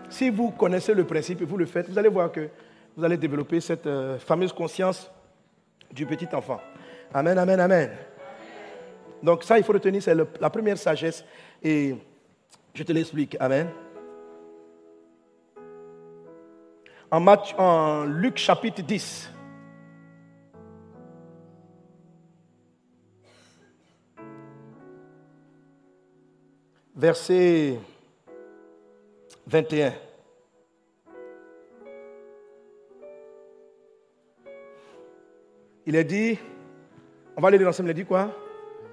si vous connaissez le principe et vous le faites, vous allez voir que vous allez développer cette euh, fameuse conscience du petit enfant. Amen, amen, amen. Donc ça, il faut retenir, c'est la première sagesse. Et je te l'explique. Amen. en, Luc chapitre 10. Verset 21. Il est dit, on va lire l'ensemble, il a dit quoi?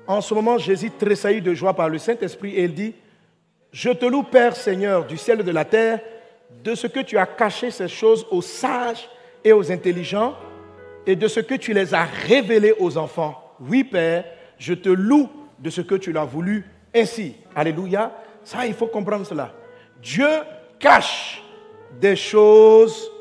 En ce moment, Jésus tressaillit de joie par le Saint-Esprit et il dit, je te loue Père Seigneur du ciel et de la terre de ce que tu as caché ces choses aux sages et aux intelligents et de ce que tu les as révélées aux enfants. Oui, Père, je te loue de ce que tu l'as voulu ainsi. Alléluia. Ça, il faut comprendre cela. Dieu cache des choses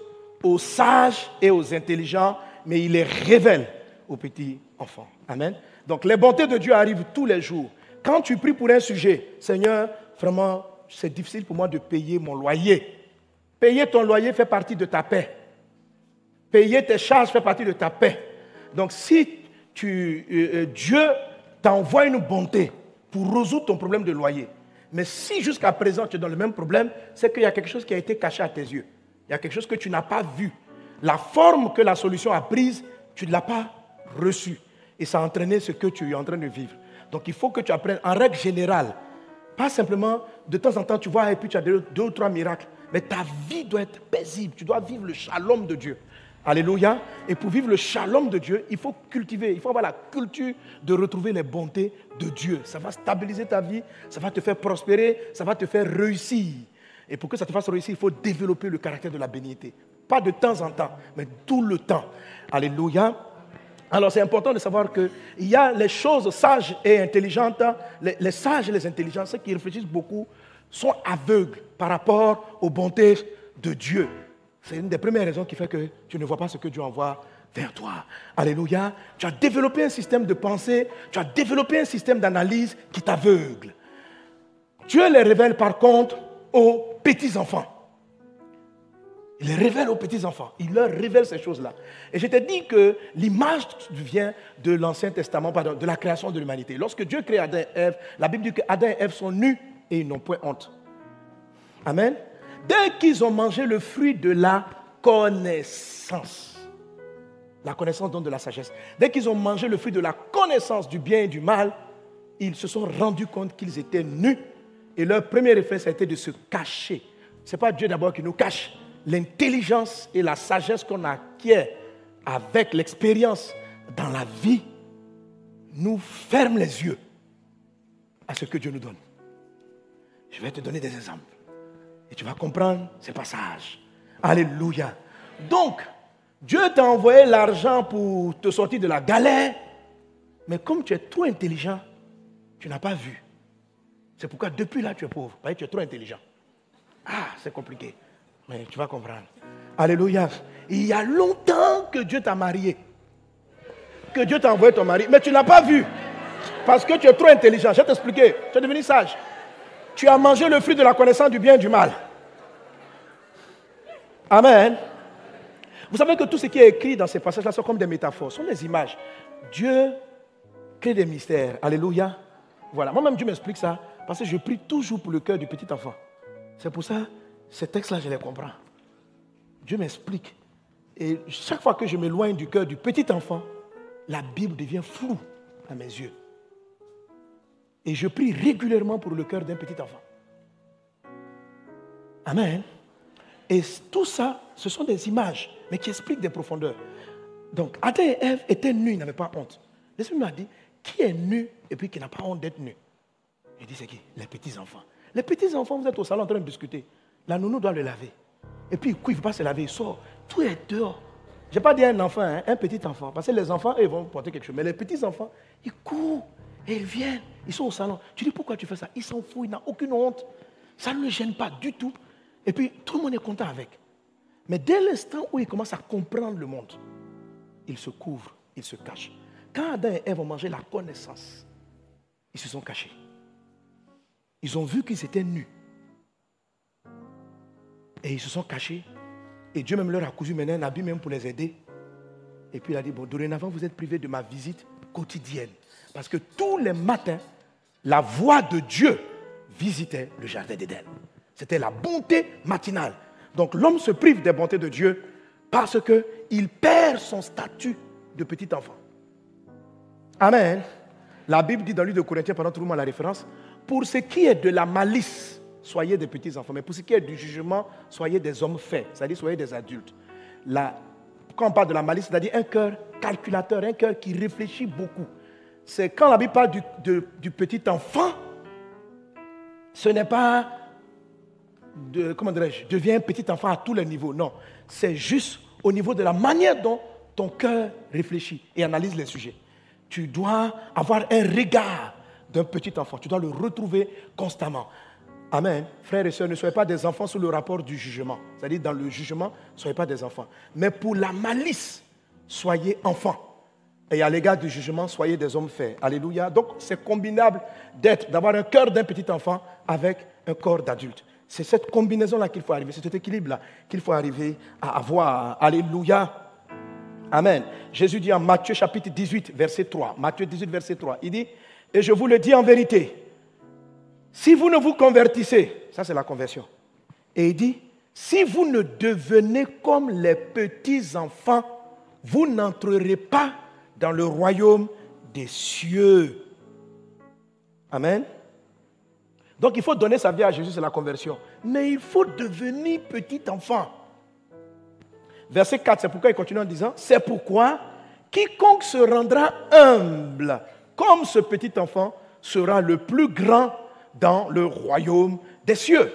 aux sages et aux intelligents, mais il les révèle aux petits enfants. Amen. Donc les bontés de Dieu arrivent tous les jours. Quand tu pries pour un sujet, Seigneur, vraiment, c'est difficile pour moi de payer mon loyer. Payer ton loyer fait partie de ta paix. Payer tes charges fait partie de ta paix. Donc si euh, euh, Dieu t'envoie une bonté pour résoudre ton problème de loyer, mais si jusqu'à présent tu es dans le même problème, c'est qu'il y a quelque chose qui a été caché à tes yeux. Il y a quelque chose que tu n'as pas vu. La forme que la solution a prise, tu ne l'as pas reçue. Et ça a entraîné ce que tu es en train de vivre. Donc il faut que tu apprennes, en règle générale, pas simplement de temps en temps tu vois et puis tu as deux ou trois miracles. Mais ta vie doit être paisible. Tu dois vivre le shalom de Dieu. Alléluia. Et pour vivre le shalom de Dieu, il faut cultiver, il faut avoir la culture de retrouver les bontés de Dieu. Ça va stabiliser ta vie, ça va te faire prospérer, ça va te faire réussir. Et pour que ça te fasse réussir, il faut développer le caractère de la bénité. Pas de temps en temps, mais tout le temps. Alléluia. Alors c'est important de savoir qu'il y a les choses sages et intelligentes, les, sages et les intelligents, ceux qui réfléchissent beaucoup, sont aveugles par rapport aux bontés de Dieu. C'est une des premières raisons qui fait que tu ne vois pas ce que Dieu envoie vers toi. Alléluia. Tu as développé un système de pensée, tu as développé un système d'analyse qui t'aveugle. Dieu les révèle par contre aux petits-enfants. Il les révèle aux petits-enfants. Il leur révèle ces choses-là. Et je t'ai dit que l'image vient de l'Ancien Testament, pardon, de la création de l'humanité. Lorsque Dieu crée Adam et Ève, la Bible dit que Adam et Ève sont nus et ils n'ont point honte. Amen. Dès qu'ils ont mangé le fruit de la connaissance, la connaissance donne de la sagesse. Dès qu'ils ont mangé le fruit de la connaissance du bien et du mal, ils se sont rendus compte qu'ils étaient nus. Et leur premier réflexe a été de se cacher. Ce n'est pas Dieu d'abord qui nous cache. L'intelligence et la sagesse qu'on acquiert avec l'expérience dans la vie nous ferment les yeux à ce que Dieu nous donne. Je vais te donner des exemples. Et tu vas comprendre ces passages. Alléluia. Donc, Dieu t'a envoyé l'argent pour te sortir de la galère. Mais comme tu es trop intelligent, tu n'as pas vu. C'est pourquoi depuis là, tu es pauvre. Parce que tu es trop intelligent. Ah, c'est compliqué. Mais tu vas comprendre. Alléluia. Il y a longtemps que Dieu t'a marié. Que Dieu t'a envoyé ton mari. Mais tu n'as pas vu. Parce que tu es trop intelligent. Je vais t'expliquer. Tu es devenu sage. Tu as mangé le fruit de la connaissance du bien et du mal. Amen. Vous savez que tout ce qui est écrit dans ces passages-là sont comme des métaphores, sont des images. Dieu crée des mystères. Alléluia. Voilà. Moi-même, Dieu m'explique ça parce que je prie toujours pour le cœur du petit enfant. C'est pour ça, ces textes-là, je les comprends. Dieu m'explique. Et chaque fois que je m'éloigne du cœur du petit enfant, la Bible devient floue à mes yeux. Et je prie régulièrement pour le cœur d'un petit enfant. Amen. Et tout ça, ce sont des images, mais qui expliquent des profondeurs. Donc, Adam et Ève étaient nus, ils n'avaient pas honte. L'Esprit m'a dit, qui est nu et puis qui n'a pas honte d'être nu? Il dit, c'est qui? Les petits-enfants. Les petits-enfants, vous êtes au salon en train de discuter. La nounou doit le laver. Et puis, il ne veut pas se laver, il sort. Tout est dehors. Je n'ai pas dit un enfant, hein, un petit enfant. Parce que les enfants, ils vont porter quelque chose. Mais les petits-enfants, ils courent et ils viennent. Ils sont au salon. Tu dis, pourquoi tu fais ça? Ils s'en foutent, ils n'ont aucune honte. Ça ne le gêne pas du tout. Et puis, tout le monde est content avec. Mais dès l'instant où ils commencent à comprendre le monde, ils se couvrent, ils se cachent. Quand Adam et Ève ont mangé la connaissance, ils se sont cachés. Ils ont vu qu'ils étaient nus. Et ils se sont cachés. Et Dieu même leur a cousu maintenant un habit même pour les aider. Et puis il a dit, bon, dorénavant, vous êtes privés de ma visite quotidienne. Parce que tous les matins, la voix de Dieu visitait le jardin d'Éden. C'était la bonté matinale. Donc l'homme se prive des bontés de Dieu parce qu'il perd son statut de petit enfant. Amen. La Bible dit dans l'île de Corinthiens, pendant tout le monde la référence, pour ce qui est de la malice, soyez des petits enfants, mais pour ce qui est du jugement, soyez des hommes faits, c'est-à-dire soyez des adultes. quand on parle de la malice, c'est-à-dire un cœur calculateur, un cœur qui réfléchit beaucoup. C'est quand la Bible parle du, du petit enfant, ce n'est pas de, comment dirais-je, deviens petit enfant à tous les niveaux. Non, c'est juste au niveau de la manière dont ton cœur réfléchit et analyse les sujets. Tu dois avoir un regard d'un petit enfant. Tu dois le retrouver constamment. Amen. Frères et sœurs, ne soyez pas des enfants sous le rapport du jugement. C'est-à-dire, dans le jugement, ne soyez pas des enfants. Mais pour la malice, soyez enfants. Et à l'égard du jugement, soyez des hommes faits. Alléluia. Donc, c'est combinable d'avoir un cœur d'un petit enfant avec un corps d'adulte. C'est cette combinaison-là qu'il faut arriver, c'est cet équilibre-là qu'il faut arriver à avoir. Alléluia. Amen. Jésus dit en Matthieu chapitre 18, verset 3. Matthieu 18, verset 3. Il dit, et je vous le dis en vérité, si vous ne vous convertissez, ça c'est la conversion. Et il dit, si vous ne devenez comme les petits-enfants, vous n'entrerez pas dans le royaume des cieux. Amen. Donc il faut donner sa vie à Jésus, c'est la conversion. Mais il faut devenir petit enfant. Verset 4, c'est pourquoi il continue en disant, c'est pourquoi quiconque se rendra humble comme ce petit enfant sera le plus grand dans le royaume des cieux.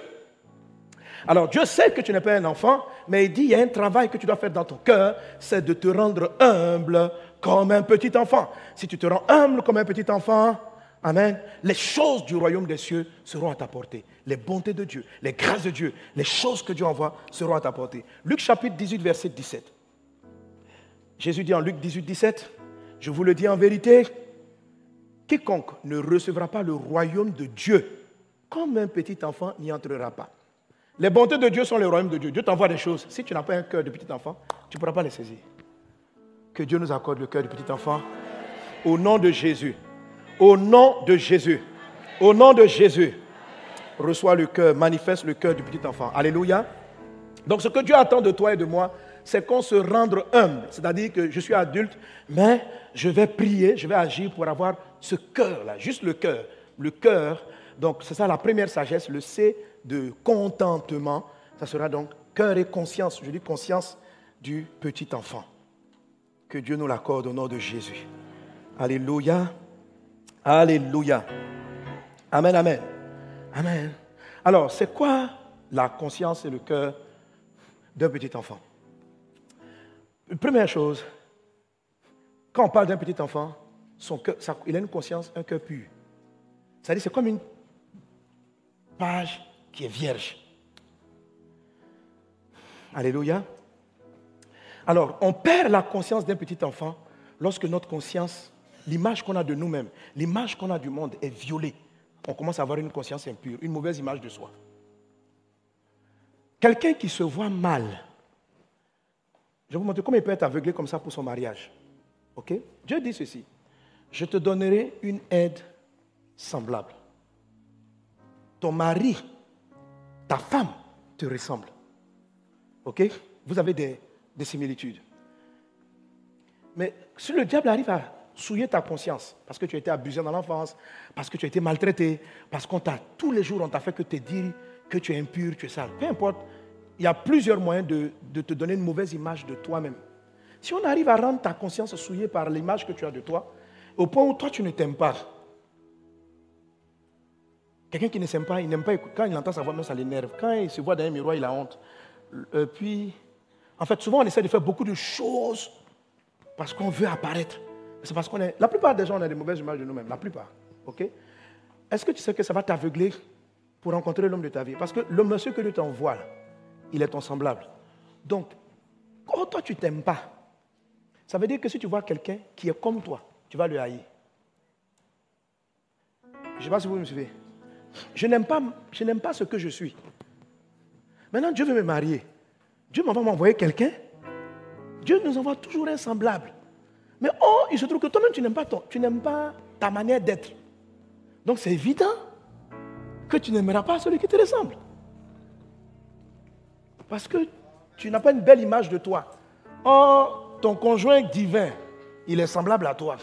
Alors Dieu sait que tu n'es pas un enfant, mais il dit, il y a un travail que tu dois faire dans ton cœur, c'est de te rendre humble comme un petit enfant. Si tu te rends humble comme un petit enfant, Amen. Les choses du royaume des cieux seront à ta portée. Les bontés de Dieu, les grâces de Dieu, les choses que Dieu envoie seront à ta portée. Luc chapitre 18, verset 17. Jésus dit en Luc 18, 17, je vous le dis en vérité, quiconque ne recevra pas le royaume de Dieu comme un petit enfant n'y entrera pas. Les bontés de Dieu sont le royaume de Dieu. Dieu t'envoie des choses. Si tu n'as pas un cœur de petit enfant, tu ne pourras pas les saisir. Que Dieu nous accorde le cœur de petit enfant. Au nom de Jésus. Au nom de Jésus. Au nom de Jésus. Reçois le cœur, manifeste le cœur du petit enfant. Alléluia. Donc ce que Dieu attend de toi et de moi, c'est qu'on se rende humble. C'est-à-dire que je suis adulte, mais je vais prier, je vais agir pour avoir ce cœur-là, juste le cœur. Le cœur, donc c'est ça la première sagesse, le C de contentement. Ça sera donc cœur et conscience, je dis conscience du petit enfant. Que Dieu nous l'accorde au nom de Jésus. Alléluia. Alléluia. Amen, amen. Amen. Alors, c'est quoi la conscience et le cœur d'un petit enfant? Première chose, quand on parle d'un petit enfant, son cœur, il a une conscience, un cœur pur. C'est-à-dire, c'est comme une page qui est vierge. Alléluia. Alors, on perd la conscience d'un petit enfant lorsque notre conscience, l'image qu'on a de nous-mêmes, l'image qu'on a du monde est violée. On commence à avoir une conscience impure, une mauvaise image de soi. Quelqu'un qui se voit mal, je vais vous montrer comment il peut être aveuglé comme ça pour son mariage. Ok? Dieu dit ceci Je te donnerai une aide semblable. Ton mari, ta femme te ressemble. Ok? Vous avez des, des similitudes. Mais si le diable arrive à souiller ta conscience, parce que tu as été abusé dans l'enfance, parce que tu as été maltraité, parce qu'on t'a tous les jours, on t'a fait que te dire que tu es impur, tu es sale. Peu importe, il y a plusieurs moyens de te donner une mauvaise image de toi-même. Si on arrive à rendre ta conscience souillée par l'image que tu as de toi, au point où toi tu ne t'aimes pas, quelqu'un qui ne s'aime pas, il n'aime pas, quand il entend sa voix, même ça l'énerve. Quand il se voit dans un miroir, il a honte. Euh, puis, en fait, souvent on essaie de faire beaucoup de choses parce qu'on veut apparaître. C'est parce qu'on est. La plupart des gens, on a des mauvaises images de nous-mêmes. La plupart. OK? Est-ce que tu sais que ça va t'aveugler pour rencontrer l'homme de ta vie? Parce que le monsieur que Dieu t'envoie, il est ton semblable. Donc, quand toi, tu t'aimes pas, ça veut dire que si tu vois quelqu'un qui est comme toi, tu vas le haïr. Je ne sais pas si vous me suivez. Je n'aime pas, je n'aime pas ce que je suis. Maintenant, Dieu veut me marier. Dieu va m'envoyer quelqu'un. Dieu nous envoie toujours un semblable. Mais oh, il se trouve que toi-même, tu n'aimes pas, tu n'aimes pas ta manière d'être. Donc c'est évident que tu n'aimeras pas celui qui te ressemble. Parce que tu n'as pas une belle image de toi. Or, ton conjoint divin, il est semblable à toi.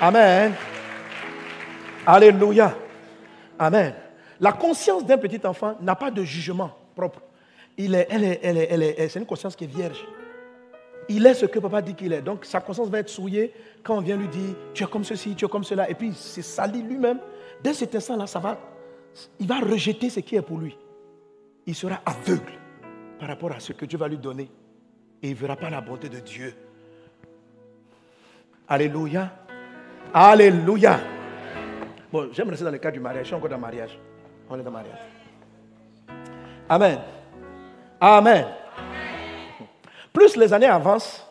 Amen. Alléluia. Amen. La conscience d'un petit enfant n'a pas de jugement propre. Il est, elle est, c'est une conscience qui est vierge. Il est ce que papa dit qu'il est. Donc sa conscience va être souillée quand on vient lui dire tu es comme ceci, tu es comme cela. Et puis il s'est sali lui-même. Dès cet instant-là, ça va, il va rejeter ce qui est pour lui. Il sera aveugle par rapport à ce que Dieu va lui donner. Et il ne verra pas la bonté de Dieu. Alléluia. Alléluia. Bon, j'aime rester dans le cas du mariage. Je suis encore dans le mariage. On est dans le mariage. Amen. Amen. Plus les années avancent,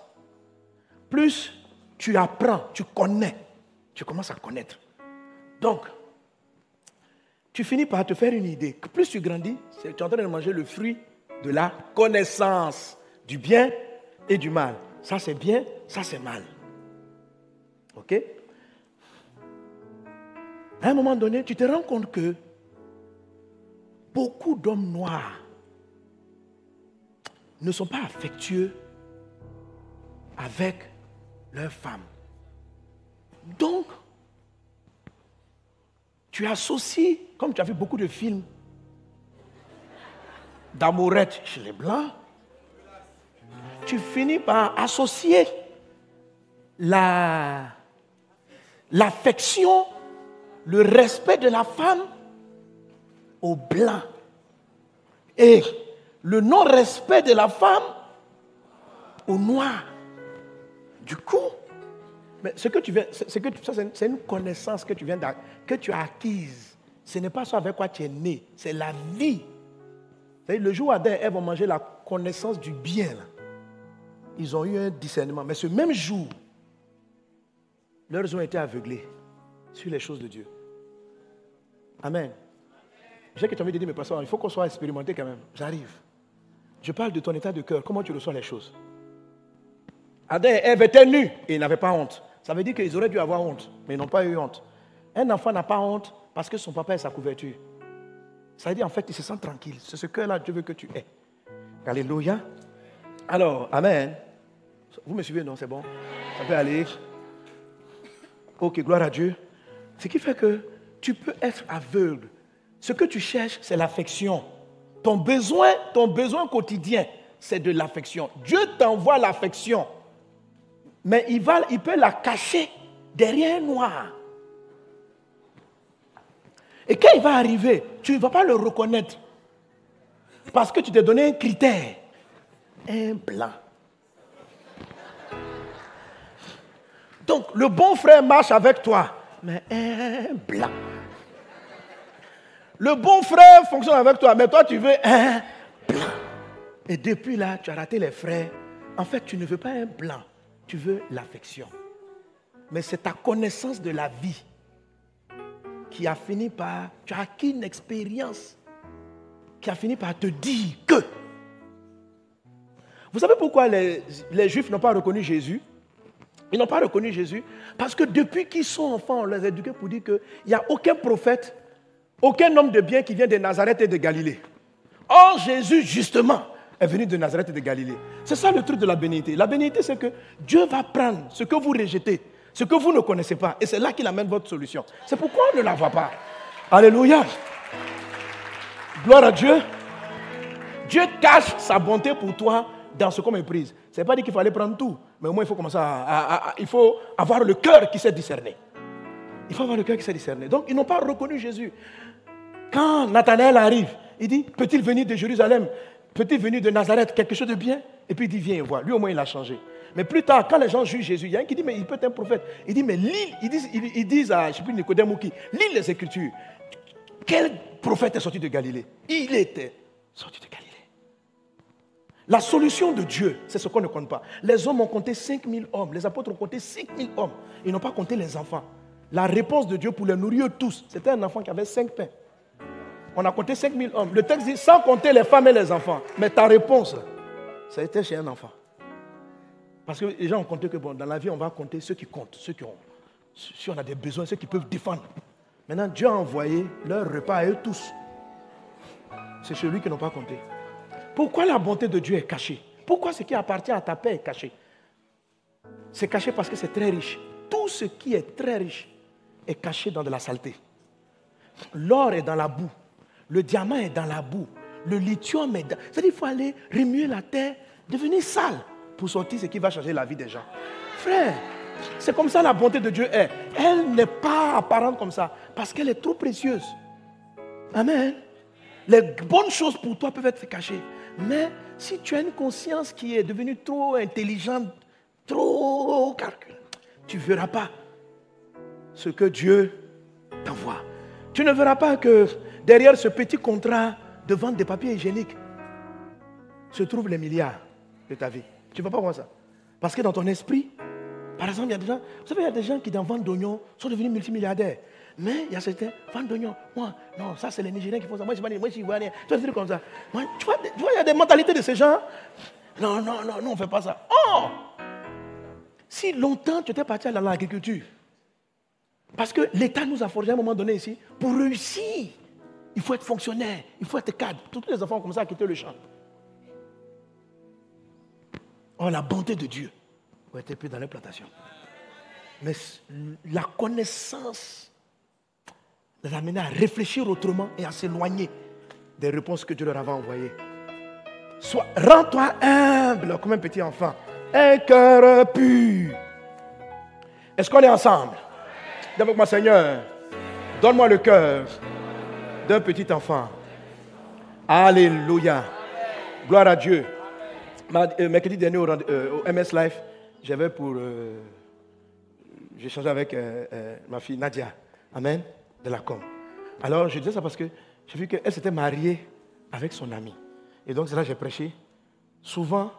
plus tu apprends, tu connais, tu commences à connaître. Donc, tu finis par te faire une idée. Plus tu grandis, tu es en train de manger le fruit de la connaissance du bien et du mal. Ça c'est bien, ça c'est mal. OK? À un moment donné, tu te rends compte que beaucoup d'hommes noirs ne sont pas affectueux avec leurs femmes. Donc, tu associes, comme tu as vu beaucoup de films d'amourette chez les Blancs, tu finis par associer la, l'affection, le respect de la femme au blanc. Et le non-respect de la femme au noir. Du coup, mais ce que tu viens, c'est une connaissance que tu viens que tu as acquise. Ce n'est pas ça avec quoi tu es né, c'est la vie. Le jour où Adam et Ève ont mangé la connaissance du bien, ils ont eu un discernement. Mais ce même jour, leurs ont été aveuglés sur les choses de Dieu. Amen. As envie de dire, mais pasteur, il faut qu'on soit expérimenté quand même. J'arrive. Je parle de ton état de cœur, comment tu reçois les choses? Adam et Ève étaient nus et ils n'avaient pas honte. Ça veut dire qu'ils auraient dû avoir honte, mais ils n'ont pas eu honte. Un enfant n'a pas honte parce que son papa est sa couverture. Ça veut dire en fait, il se sent tranquille. C'est ce cœur-là, Dieu veut que tu aies. Alléluia. Alors, Amen. Vous me suivez, non? C'est bon Ça peut aller. Ok, gloire à Dieu. Ce qui fait que tu peux être aveugle. Ce que tu cherches, c'est l'affection. Ton besoin, ton besoin quotidien, c'est de l'affection. Dieu t'envoie l'affection, mais il, va, il peut la cacher derrière un noir. Et quand il va arriver, tu ne vas pas le reconnaître. Parce que tu t'es donné un critère. Un blanc. Donc, le bon frère marche avec toi, mais un blanc. Le bon frère fonctionne avec toi, mais toi, tu veux un blanc. Et depuis là, tu as raté les frères. En fait, tu ne veux pas un blanc, tu veux l'affection. Mais c'est ta connaissance de la vie qui a fini par... Tu as acquis une expérience qui a fini par te dire que... Vous savez pourquoi les, les Juifs n'ont pas reconnu Jésus? Ils n'ont pas reconnu Jésus parce que depuis qu'ils sont enfants, on les a éduqués pour dire qu'il n'y a aucun prophète, aucun homme de bien qui vient de Nazareth et de Galilée. Or, Jésus, justement, est venu de Nazareth et de Galilée. C'est ça le truc de la bénédiction. La bénédiction, c'est que Dieu va prendre ce que vous rejetez, ce que vous ne connaissez pas, et c'est là qu'il amène votre solution. C'est pourquoi on ne la voit pas. Alléluia. Gloire à Dieu. Dieu cache sa bonté pour toi dans ce qu'on méprise. Ce n'est pas dit qu'il fallait prendre tout, mais au moins il faut commencer à, il faut avoir le cœur qui sait discerner. Il faut avoir le cœur qui sait discerner. Donc ils n'ont pas reconnu Jésus. Quand Nathanaël arrive, il dit, peut-il venir de Jérusalem? Peut-il venir de Nazareth? Quelque chose de bien? Et puis il dit, viens et vois. Lui au moins il a changé. Mais plus tard, quand les gens jugent Jésus, il y a un qui dit, mais il peut être un prophète. Il dit, mais lis, ils disent, ils disent à, je ne sais plus, Nicodème ou qui, lis les Écritures. Quel prophète est sorti de Galilée? Il était sorti de Galilée. La solution de Dieu, c'est ce qu'on ne compte pas. Les hommes ont compté 5000 hommes, les apôtres ont compté 5000 hommes. Ils n'ont pas compté les enfants. La réponse de Dieu pour les nourrir tous, c'était un enfant qui avait 5 pains on a compté 5000 hommes. Le texte dit sans compter les femmes et les enfants. Mais ta réponse, ça a chez un enfant. Parce que les gens ont compté que bon, dans la vie, on va compter ceux qui comptent, ceux qui ont. Si on a des besoins, ceux qui peuvent défendre. Maintenant, Dieu a envoyé leur repas à eux tous. C'est celui qui n'ont pas compté. Pourquoi la bonté de Dieu est cachée? Pourquoi ce qui appartient à ta paix est caché? C'est caché parce que c'est très riche. Tout ce qui est très riche est caché dans de la saleté. L'or est dans la boue. Le diamant est dans la boue. Le lithium est dans... C'est-à-dire qu'il faut aller remuer la terre, devenir sale pour sortir ce qui va changer la vie des gens. Frère, c'est comme ça la bonté de Dieu est. Elle n'est pas apparente comme ça parce qu'elle est trop précieuse. Amen. Les bonnes choses pour toi peuvent être cachées. Mais si tu as une conscience qui est devenue trop intelligente, trop calculée, tu ne verras pas ce que Dieu t'envoie. Tu ne verras pas que derrière ce petit contrat de vente de papiers hygiéniques se trouvent les milliards de ta vie. Tu ne vas pas voir ça? Parce que dans ton esprit, par exemple, il y a des gens, vous savez, il y a des gens qui dans vente d'oignons sont devenus multimilliardaires. Mais il y a certains, vente d'oignons, moi, non, ça c'est les Nigériens qui font ça. Moi, je ne moi, je vois rien. Tu vois des trucs comme ça. Moi, tu, vois, tu vois, il y a des mentalités de ces gens. Non, non, non, non, on ne fait pas ça. Oh Si longtemps tu étais parti dans l'agriculture, parce que l'État nous a forgé à un moment donné ici, pour réussir, il faut être fonctionnaire, il faut être cadre. Tous les enfants ont commencé à quitter le champ. Oh, la bonté de Dieu pour être plus dans les plantations. Mais la connaissance les a amenés à réfléchir autrement et à s'éloigner des réponses que Dieu leur avait envoyées. Rends-toi humble comme un petit enfant. Un cœur pur. Est-ce qu'on est ensemble? Dis moi, Seigneur, donne-moi le cœur d'un petit enfant. Alléluia. Gloire à Dieu. Euh, mercredi dernier au, euh, MS Life, j'avais pour. Euh, changé avec ma fille Nadia. Amen. La com. Alors, je disais ça parce que j'ai vu qu'elle s'était mariée avec son ami. Et donc, c'est là que j'ai prêché. Souvent,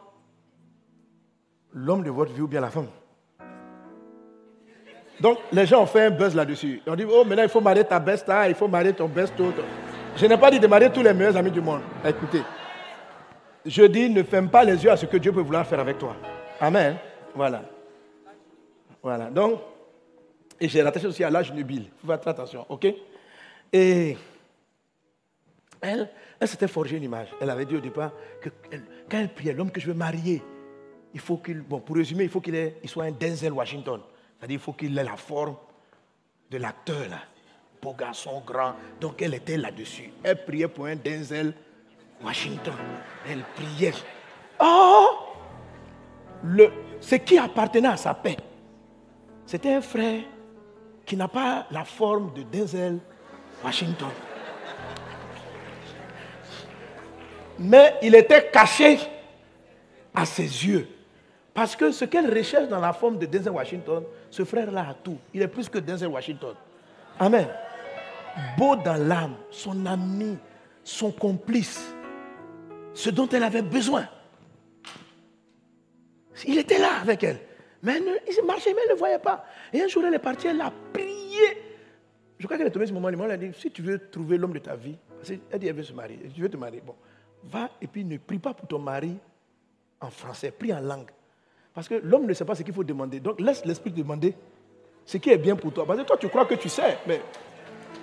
l'homme de votre vie ou bien la femme. Donc, les gens ont fait un buzz là-dessus. On dit, oh, maintenant, il faut marier ta best, il faut marier ton best. Tout. Je n'ai pas dit de marier tous les meilleurs amis du monde. Écoutez, je dis, ne ferme pas les yeux à ce que Dieu peut vouloir faire avec toi. Amen. Voilà. Voilà. Donc, et j'ai rattaché aussi à l'âge nubile. Il faut faire attention, ok? Et elle, elle s'était forgée une image. Elle avait dit au départ que quand elle priait, l'homme que je veux marier, il faut qu'il, bon, pour résumer, il faut qu'il soit un Denzel Washington. C'est-à-dire qu'il faut qu'il ait la forme de l'acteur, là. Beau garçon, grand. Donc elle était là-dessus. Elle priait pour un Denzel Washington. Elle priait. Oh le, Ce qui appartenait à sa paix, C'était un frère qui n'a pas la forme de Denzel Washington. Mais il était caché à ses yeux. Parce que ce qu'elle recherche dans la forme de Denzel Washington, ce frère-là a tout. Il est plus que Denzel Washington. Amen. Beau dans l'âme, son ami, son complice, ce dont elle avait besoin. Il était là avec elle. Mais il marchait, mais elle ne voyait pas. Et un jour, elle est partie, elle a prié. Je crois qu'elle est tombée ce moment. Elle a dit Si tu veux trouver l'homme de ta vie, elle dit Elle veut se marier. Tu veux te marier. Bon, va et puis ne prie pas pour ton mari en français, prie en langue. Parce que l'homme ne sait pas ce qu'il faut demander. Donc laisse l'esprit demander ce qui est bien pour toi. Parce que toi, tu crois que tu sais. Mais...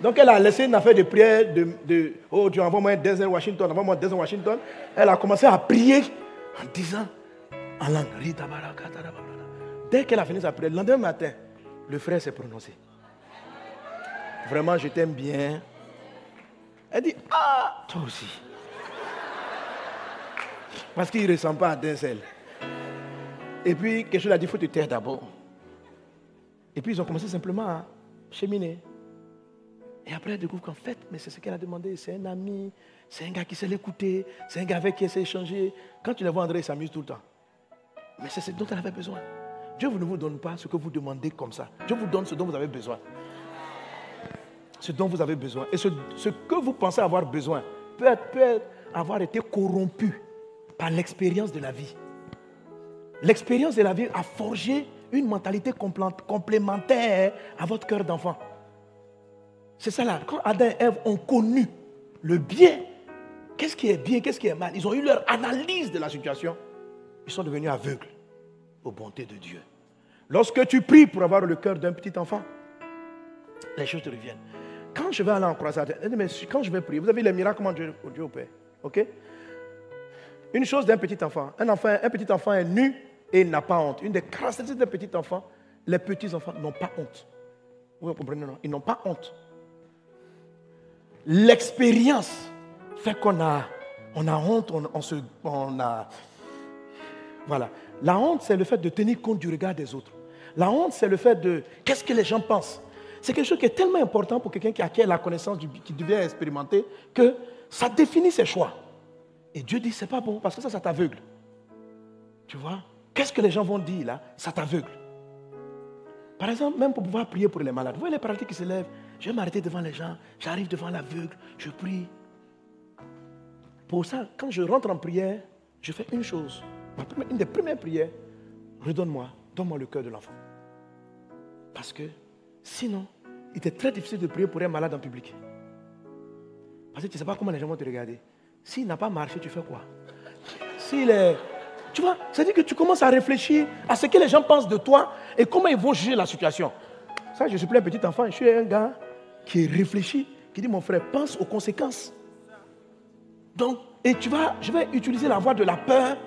Donc elle a laissé une affaire de prière de, Oh, tu envoies-moi Denzel Washington, envoie-moi Denzel Washington. Elle a commencé à prier en disant en langue. Dès qu'elle a fini sa prière, le lendemain matin, le frère s'est prononcé. Vraiment, je t'aime bien. Elle dit Ah, toi aussi. Parce qu'il ne ressemble pas à Denzel. Et puis, quelque chose a dit, il faut te taire d'abord. Et puis, ils ont commencé simplement à cheminer. Et après, elle découvre qu'en fait, mais c'est ce qu'elle a demandé. C'est un ami, c'est un gars qui sait l'écouter, c'est un gars avec qui elle sait échanger. Quand tu le vois, André, il s'amuse tout le temps. Mais c'est ce dont elle avait besoin. Dieu ne vous donne pas ce que vous demandez comme ça. Dieu vous donne ce dont vous avez besoin. Ce dont vous avez besoin. Et ce, que vous pensez avoir besoin peut, peut avoir été corrompu par l'expérience de la vie. L'expérience de la vie a forgé une mentalité complémentaire à votre cœur d'enfant. C'est ça là. Quand Adam et Ève ont connu le bien, qu'est-ce qui est bien, qu'est-ce qui est mal, ils ont eu leur analyse de la situation. Ils sont devenus aveugles aux bontés de Dieu. Lorsque tu pries pour avoir le cœur d'un petit enfant, les choses te reviennent. Quand je vais aller en croisade, quand je vais prier, vous avez les miracles, comment Dieu, Dieu opère. OK? Une chose d'un petit enfant. Un, enfant. un petit enfant est nu et il n'a pas honte. Une des caractéristiques d'un petit enfant, les petits enfants n'ont pas honte. Vous comprenez, non? Ils n'ont pas honte. L'expérience fait qu'on a, on a honte, on, se, on a... Voilà. La honte, c'est le fait de tenir compte du regard des autres. La honte, c'est le fait de... Qu'est-ce que les gens pensent? C'est quelque chose qui est tellement important pour quelqu'un qui acquiert la connaissance, qui devient expérimenté, que ça définit ses choix. Et Dieu dit, c'est pas bon, parce que ça, ça t'aveugle. Tu vois? Qu'est-ce que les gens vont dire là? Ça t'aveugle. Par exemple, même pour pouvoir prier pour les malades. Vous voyez les pratiques qui se lèvent Je vais m'arrêter devant les gens, j'arrive devant l'aveugle, je prie. Pour ça, quand je rentre en prière, je fais une chose. Une des premières prières, redonne-moi, donne-moi le cœur de l'enfant. Parce que sinon, il était très difficile de prier pour un malade en public. Parce que tu ne sais pas comment les gens vont te regarder. S'il n'a pas marché, tu fais quoi? Est. Tu vois, c'est-à-dire que tu commences à réfléchir à ce que les gens pensent de toi et comment ils vont juger la situation. Ça, je suis plus un petit enfant, je suis un gars qui réfléchit, qui dit mon frère, pense aux conséquences. Donc, et tu vas, je vais utiliser la voie de la peur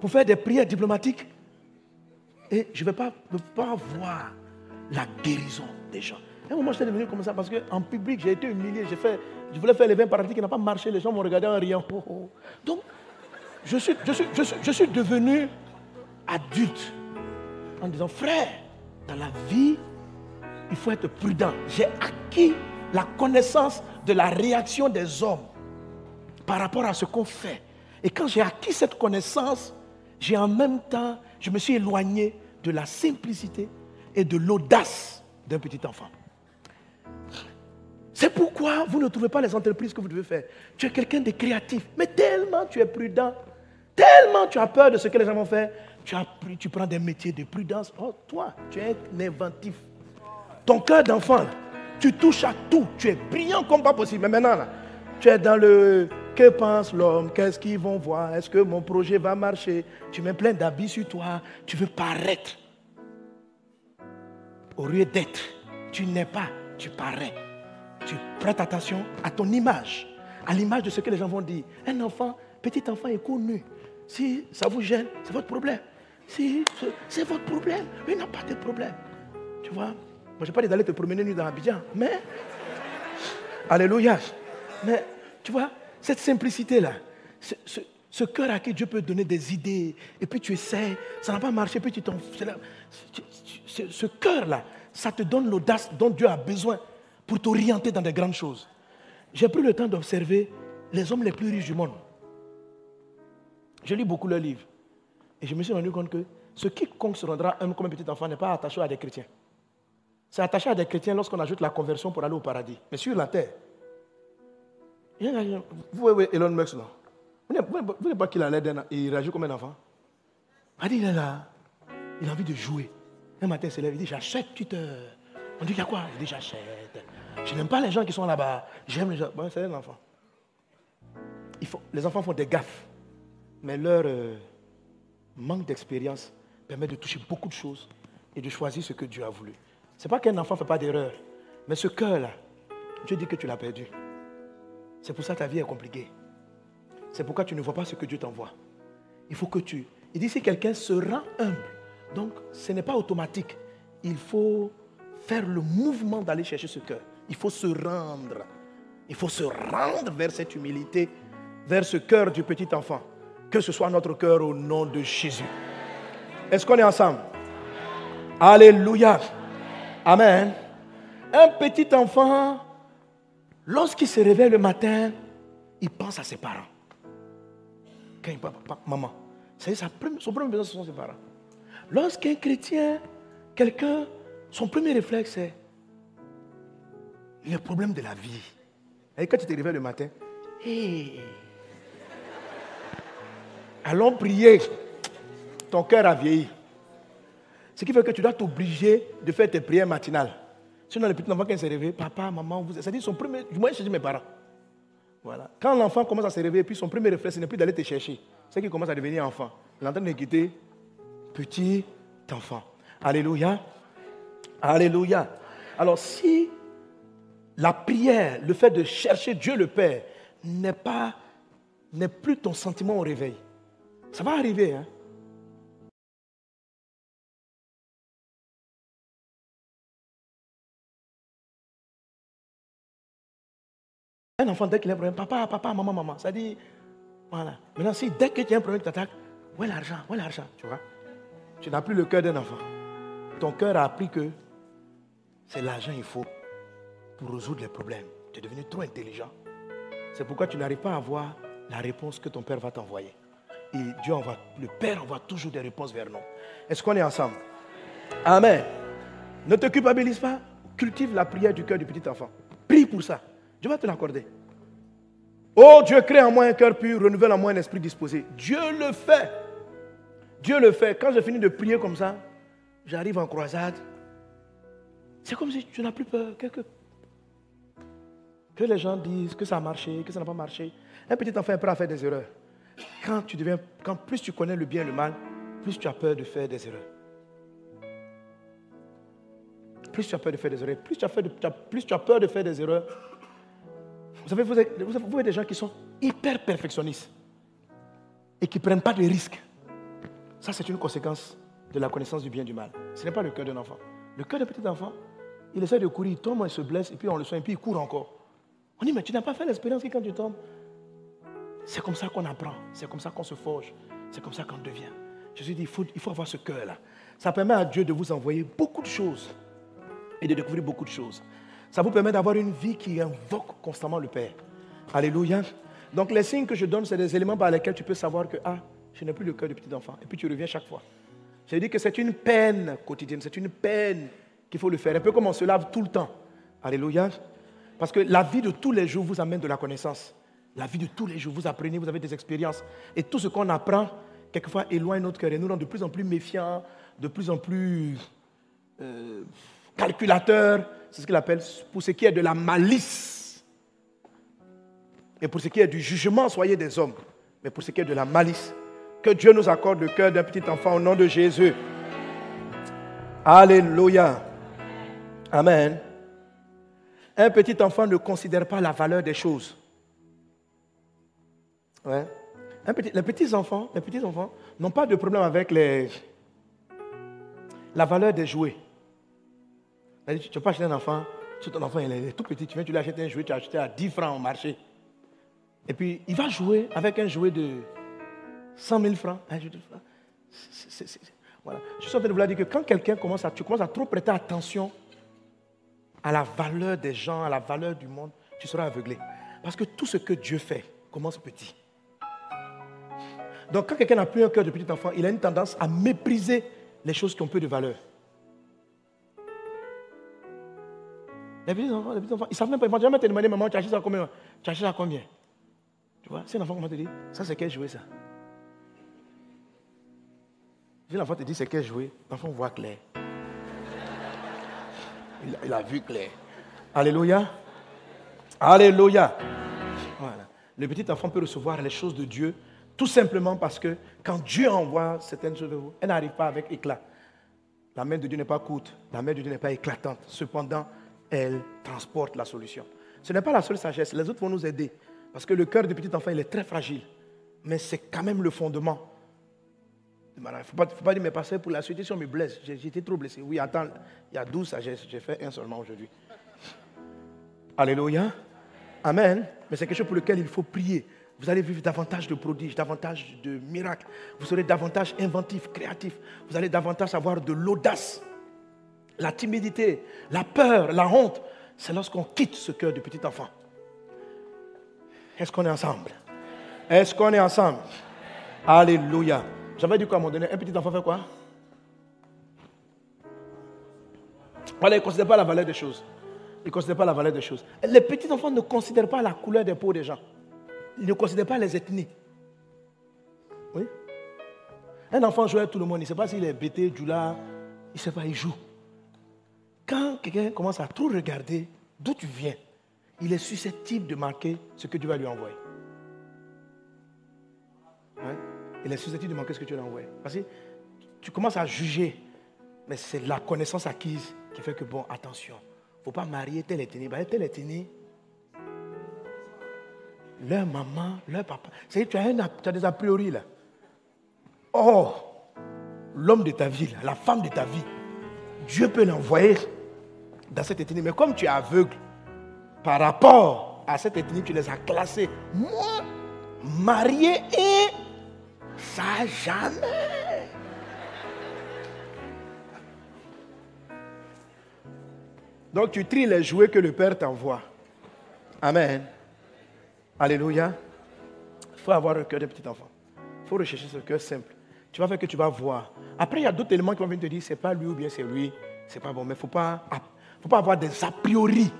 pour faire des prières diplomatiques. Et je ne vais pas, pas voir la guérison des gens. À un moment, j'étais devenu comme ça parce qu'en public, j'ai été humilié. Fait, je voulais faire les 20 parties qui n'ont pas marché. Les gens m'ont regardé en riant. Oh, oh. Donc, je suis, je, suis, je, suis, devenu adulte en disant, frère, dans la vie, il faut être prudent. J'ai acquis la connaissance de la réaction des hommes par rapport à ce qu'on fait. Et quand j'ai acquis cette connaissance, j'ai en même temps, je me suis éloigné de la simplicité et de l'audace d'un petit enfant. C'est pourquoi vous ne trouvez pas les entreprises que vous devez faire. Tu es quelqu'un de créatif, mais tellement tu es prudent, tellement tu as peur de ce que les gens vont faire, tu, as, tu prends des métiers de prudence. Oh, toi, tu es inventif. Ton cœur d'enfant, tu touches à tout, tu es brillant comme pas possible. Mais maintenant, tu es dans le que pense l'homme, qu'est-ce qu'ils vont voir, est-ce que mon projet va marcher? Tu mets plein d'habits sur toi, tu veux paraître. Au lieu d'être, tu n'es pas, tu parais tu prêtes attention à ton image, à l'image de ce que les gens vont dire. Un enfant, petit enfant est connu. Si ça vous gêne, c'est votre problème. Si c'est votre problème, il n'a pas de problème. Tu vois, moi je n'ai pas dit d'aller te promener nu dans Abidjan, mais, alléluia. Mais tu vois, cette simplicité-là, Ce cœur à qui Dieu peut donner des idées, et puis tu essaies, ça n'a pas marché, puis tu t'en... Ce cœur-là, ça te donne l'audace dont Dieu a besoin pour t'orienter dans des grandes choses. J'ai pris le temps d'observer les hommes les plus riches du monde. Je lis beaucoup leurs livres. Et je me suis rendu compte que ce quiconque se rendra homme comme un petit enfant n'est pas attaché à des chrétiens. C'est attaché à des chrétiens lorsqu'on ajoute la conversion pour aller au paradis. Mais sur la terre, vous voyez Elon Musk là. Vous ne voyez pas qu'il a l'air d'un il réagit comme un enfant. Il est là. Il a envie de jouer. Un matin, il se lève, il dit J'achète Twitter. On dit Il y a quoi? Il dit J'achète. Je n'aime pas les gens qui sont là-bas. J'aime les gens. Bon, c'est un enfant. les enfants font des gaffes. Mais leur euh, manque d'expérience permet de toucher beaucoup de choses et de choisir ce que Dieu a voulu. Ce n'est pas qu'un enfant ne fait pas d'erreur. Mais ce cœur-là, Dieu dit que tu l'as perdu. C'est pour ça que ta vie est compliquée. C'est pourquoi tu ne vois pas ce que Dieu t'envoie. Il faut que tu... Il dit si quelqu'un se rend humble, donc ce n'est pas automatique. Il faut faire le mouvement d'aller chercher ce cœur. Il faut se rendre. Il faut se rendre vers cette humilité, vers ce cœur du petit enfant. Que ce soit notre cœur au nom de Jésus. Est-ce qu'on est ensemble? Alléluia. Amen. Un petit enfant, lorsqu'il se réveille le matin, il pense à ses parents. Quand il papa, maman, c'est son premier besoin, ce sont ses parents. Lorsqu'un chrétien, quelqu'un, son premier réflexe, c'est le problème de la vie. Et quand tu te réveilles le matin, allons prier. Ton cœur a vieilli. Ce qui fait que tu dois t'obliger de faire tes prières matinales. Sinon, le petit enfant, quand il se réveille, papa, maman, vous. C'est-à-dire son premier. Moi, je dis mes parents. Voilà. Quand l'enfant commence à se réveiller, puis son premier réflexe, ce n'est plus d'aller te chercher. C'est qu'il commence à devenir enfant. Il est en train de quitter petit enfant. Alléluia. Alléluia. Alors, si la prière, le fait de chercher Dieu le Père, n'est pas, n'est plus ton sentiment au réveil, ça va arriver, hein. Un enfant, dès qu'il a un problème, papa, papa, maman, maman, ça dit, voilà. Maintenant, si dès que tu as un problème qui t'attaque, où est l'argent? Où est l'argent? Tu vois? Tu n'as plus le cœur d'un enfant. Ton cœur a appris que c'est l'argent qu'il faut pour résoudre les problèmes. Tu es devenu trop intelligent. C'est pourquoi tu n'arrives pas à avoir la réponse que ton Père va t'envoyer. Et Dieu envoie, le Père envoie toujours des réponses vers nous. Est-ce qu'on est ensemble? Amen. Ne te culpabilise pas. Cultive la prière du cœur du petit enfant. Prie pour ça. Dieu va te l'accorder. Oh, Dieu crée en moi un cœur pur, renouvelle en moi un esprit disposé. Dieu le fait. Dieu le fait. Quand j'ai fini de prier comme ça, j'arrive en croisade. C'est comme si tu n'as plus peur. Que, que, les gens disent que ça a marché, que ça n'a pas marché. Un petit enfant est prêt à faire des erreurs. Quand, tu deviens, quand plus tu connais le bien et le mal, plus tu as peur de faire des erreurs. Plus tu as peur de faire des erreurs, plus tu as peur de faire des erreurs, vous savez, vous avez, vous des gens qui sont hyper perfectionnistes et qui ne prennent pas de risques. Ça, c'est une conséquence de la connaissance du bien et du mal. Ce n'est pas le cœur d'un enfant. Le cœur d'un petit enfant, il essaie de courir, il tombe, il se blesse, et puis on le soigne, et puis il court encore. On dit, mais tu n'as pas fait l'expérience que quand tu tombes, c'est comme ça qu'on apprend, c'est comme ça qu'on se forge, c'est comme ça qu'on devient. Jésus dit, il faut, il faut avoir ce cœur-là. Ça permet à Dieu de vous envoyer beaucoup de choses et de découvrir beaucoup de choses. Ça vous permet d'avoir une vie qui invoque constamment le Père. Alléluia. Donc les signes que je donne, c'est des éléments par lesquels tu peux savoir que, ah, je n'ai plus le cœur du petit enfant. Et puis tu reviens chaque fois. Je dis que c'est une peine quotidienne, c'est une peine qu'il faut le faire. Un peu comme on se lave tout le temps. Alléluia. Parce que la vie de tous les jours vous amène de la connaissance. La vie de tous les jours, vous apprenez, vous avez des expériences. Et tout ce qu'on apprend, quelquefois, éloigne notre cœur et nous rend de plus en plus méfiants, de plus en plus euh, calculateurs, c'est ce qu'il appelle pour ce qui est de la malice. Et pour ce qui est du jugement, soyez des hommes. Mais pour ce qui est de la malice, que Dieu nous accorde le cœur d'un petit enfant au nom de Jésus. Alléluia. Amen. Un petit enfant ne considère pas la valeur des choses. Ouais. les petits enfants, les petits enfants n'ont pas de problème avec les, la valeur des jouets. Tu ne pas acheter un enfant, si ton enfant est tout petit, tu viens, tu lui achètes un jouet, tu as acheté à 10 francs au marché. Et puis, il va jouer avec un jouet de 100 000 francs, un jour de francs. voilà. Je suis en train de vous dire que quand quelqu'un commence à, tu commences à trop prêter attention à la valeur des gens, à la valeur du monde, tu seras aveuglé. Parce que tout ce que Dieu fait commence petit. Donc quand quelqu'un n'a plus un cœur de petit enfant, il a une tendance à mépriser les choses qui ont peu de valeur. Les petits enfants, les petits enfants, ils ne savent même pas, ils vont jamais te demander, maman, tu acheté ça combien? Tu acheté ça combien? Tu vois, si un enfant commence à te dire, ça c'est quel jouet ça? Si l'enfant te dit c'est quel jouet, l'enfant voit clair. Il a, vu clair. Alléluia. Alléluia. Voilà. Le petit enfant peut recevoir les choses de Dieu tout simplement parce que quand Dieu envoie certaines choses de vous, elle n'arrive pas avec éclat. La main de Dieu n'est pas courte, la main de Dieu n'est pas éclatante. Cependant, elle transporte la solution. Ce n'est pas la seule sagesse, les autres vont nous aider. Parce que le cœur du petit enfant, il est très fragile. Mais c'est quand même le fondement. Il ne faut pas, pas dire, mais passer pour la suite, si on me blesse, j'ai été trop blessé. Oui, attends, il y a douze sagesses, j'ai fait un seulement aujourd'hui. Alléluia. Amen. Mais c'est quelque chose pour lequel il faut prier. Vous allez vivre davantage de prodiges, davantage de miracles. Vous serez davantage inventif, créatif. Vous allez davantage avoir de l'audace, la timidité, la peur, la honte. C'est lorsqu'on quitte ce cœur de petit enfant. Est-ce qu'on est ensemble? Est-ce qu'on est ensemble? Alléluia. J'avais dit quoi à un moment donné? Un petit enfant fait quoi? Voilà, il ne considère pas la valeur des choses. Il ne considère pas la valeur des choses. Les petits enfants ne considèrent pas la couleur des peaux des gens. Ils ne considèrent pas les ethnies. Oui? Un enfant joue avec tout le monde. Il ne sait pas s'il est bêté, là. Il ne sait pas, il joue. Quand quelqu'un commence à trop regarder d'où tu viens, il est susceptible de marquer ce que Dieu va lui envoyer. Hein? Il est susceptible de marquer ce que tu lui envoyer. Parce que tu commences à juger, mais c'est la connaissance acquise qui fait que, bon, attention, il ne faut pas marier tel. Bah, tel ethnie, leur maman, leur papa. C'est tu as, tu as des a priori là. Oh, l'homme de ta vie, la femme de ta vie, Dieu peut l'envoyer dans cette ethnie. Mais comme tu es aveugle par rapport à cette ethnie, tu les as classés. Moi, marié et ça jamais. Donc tu tries les jouets que le Père t'envoie. Amen. Alléluia. Il faut avoir un cœur de petit enfant. Il faut rechercher ce cœur simple. Tu vas faire que tu vas voir. Après, il y a d'autres éléments qui vont venir te dire c'est pas lui ou bien c'est lui. C'est pas bon. Mais il ne faut pas, faut pas avoir des a priori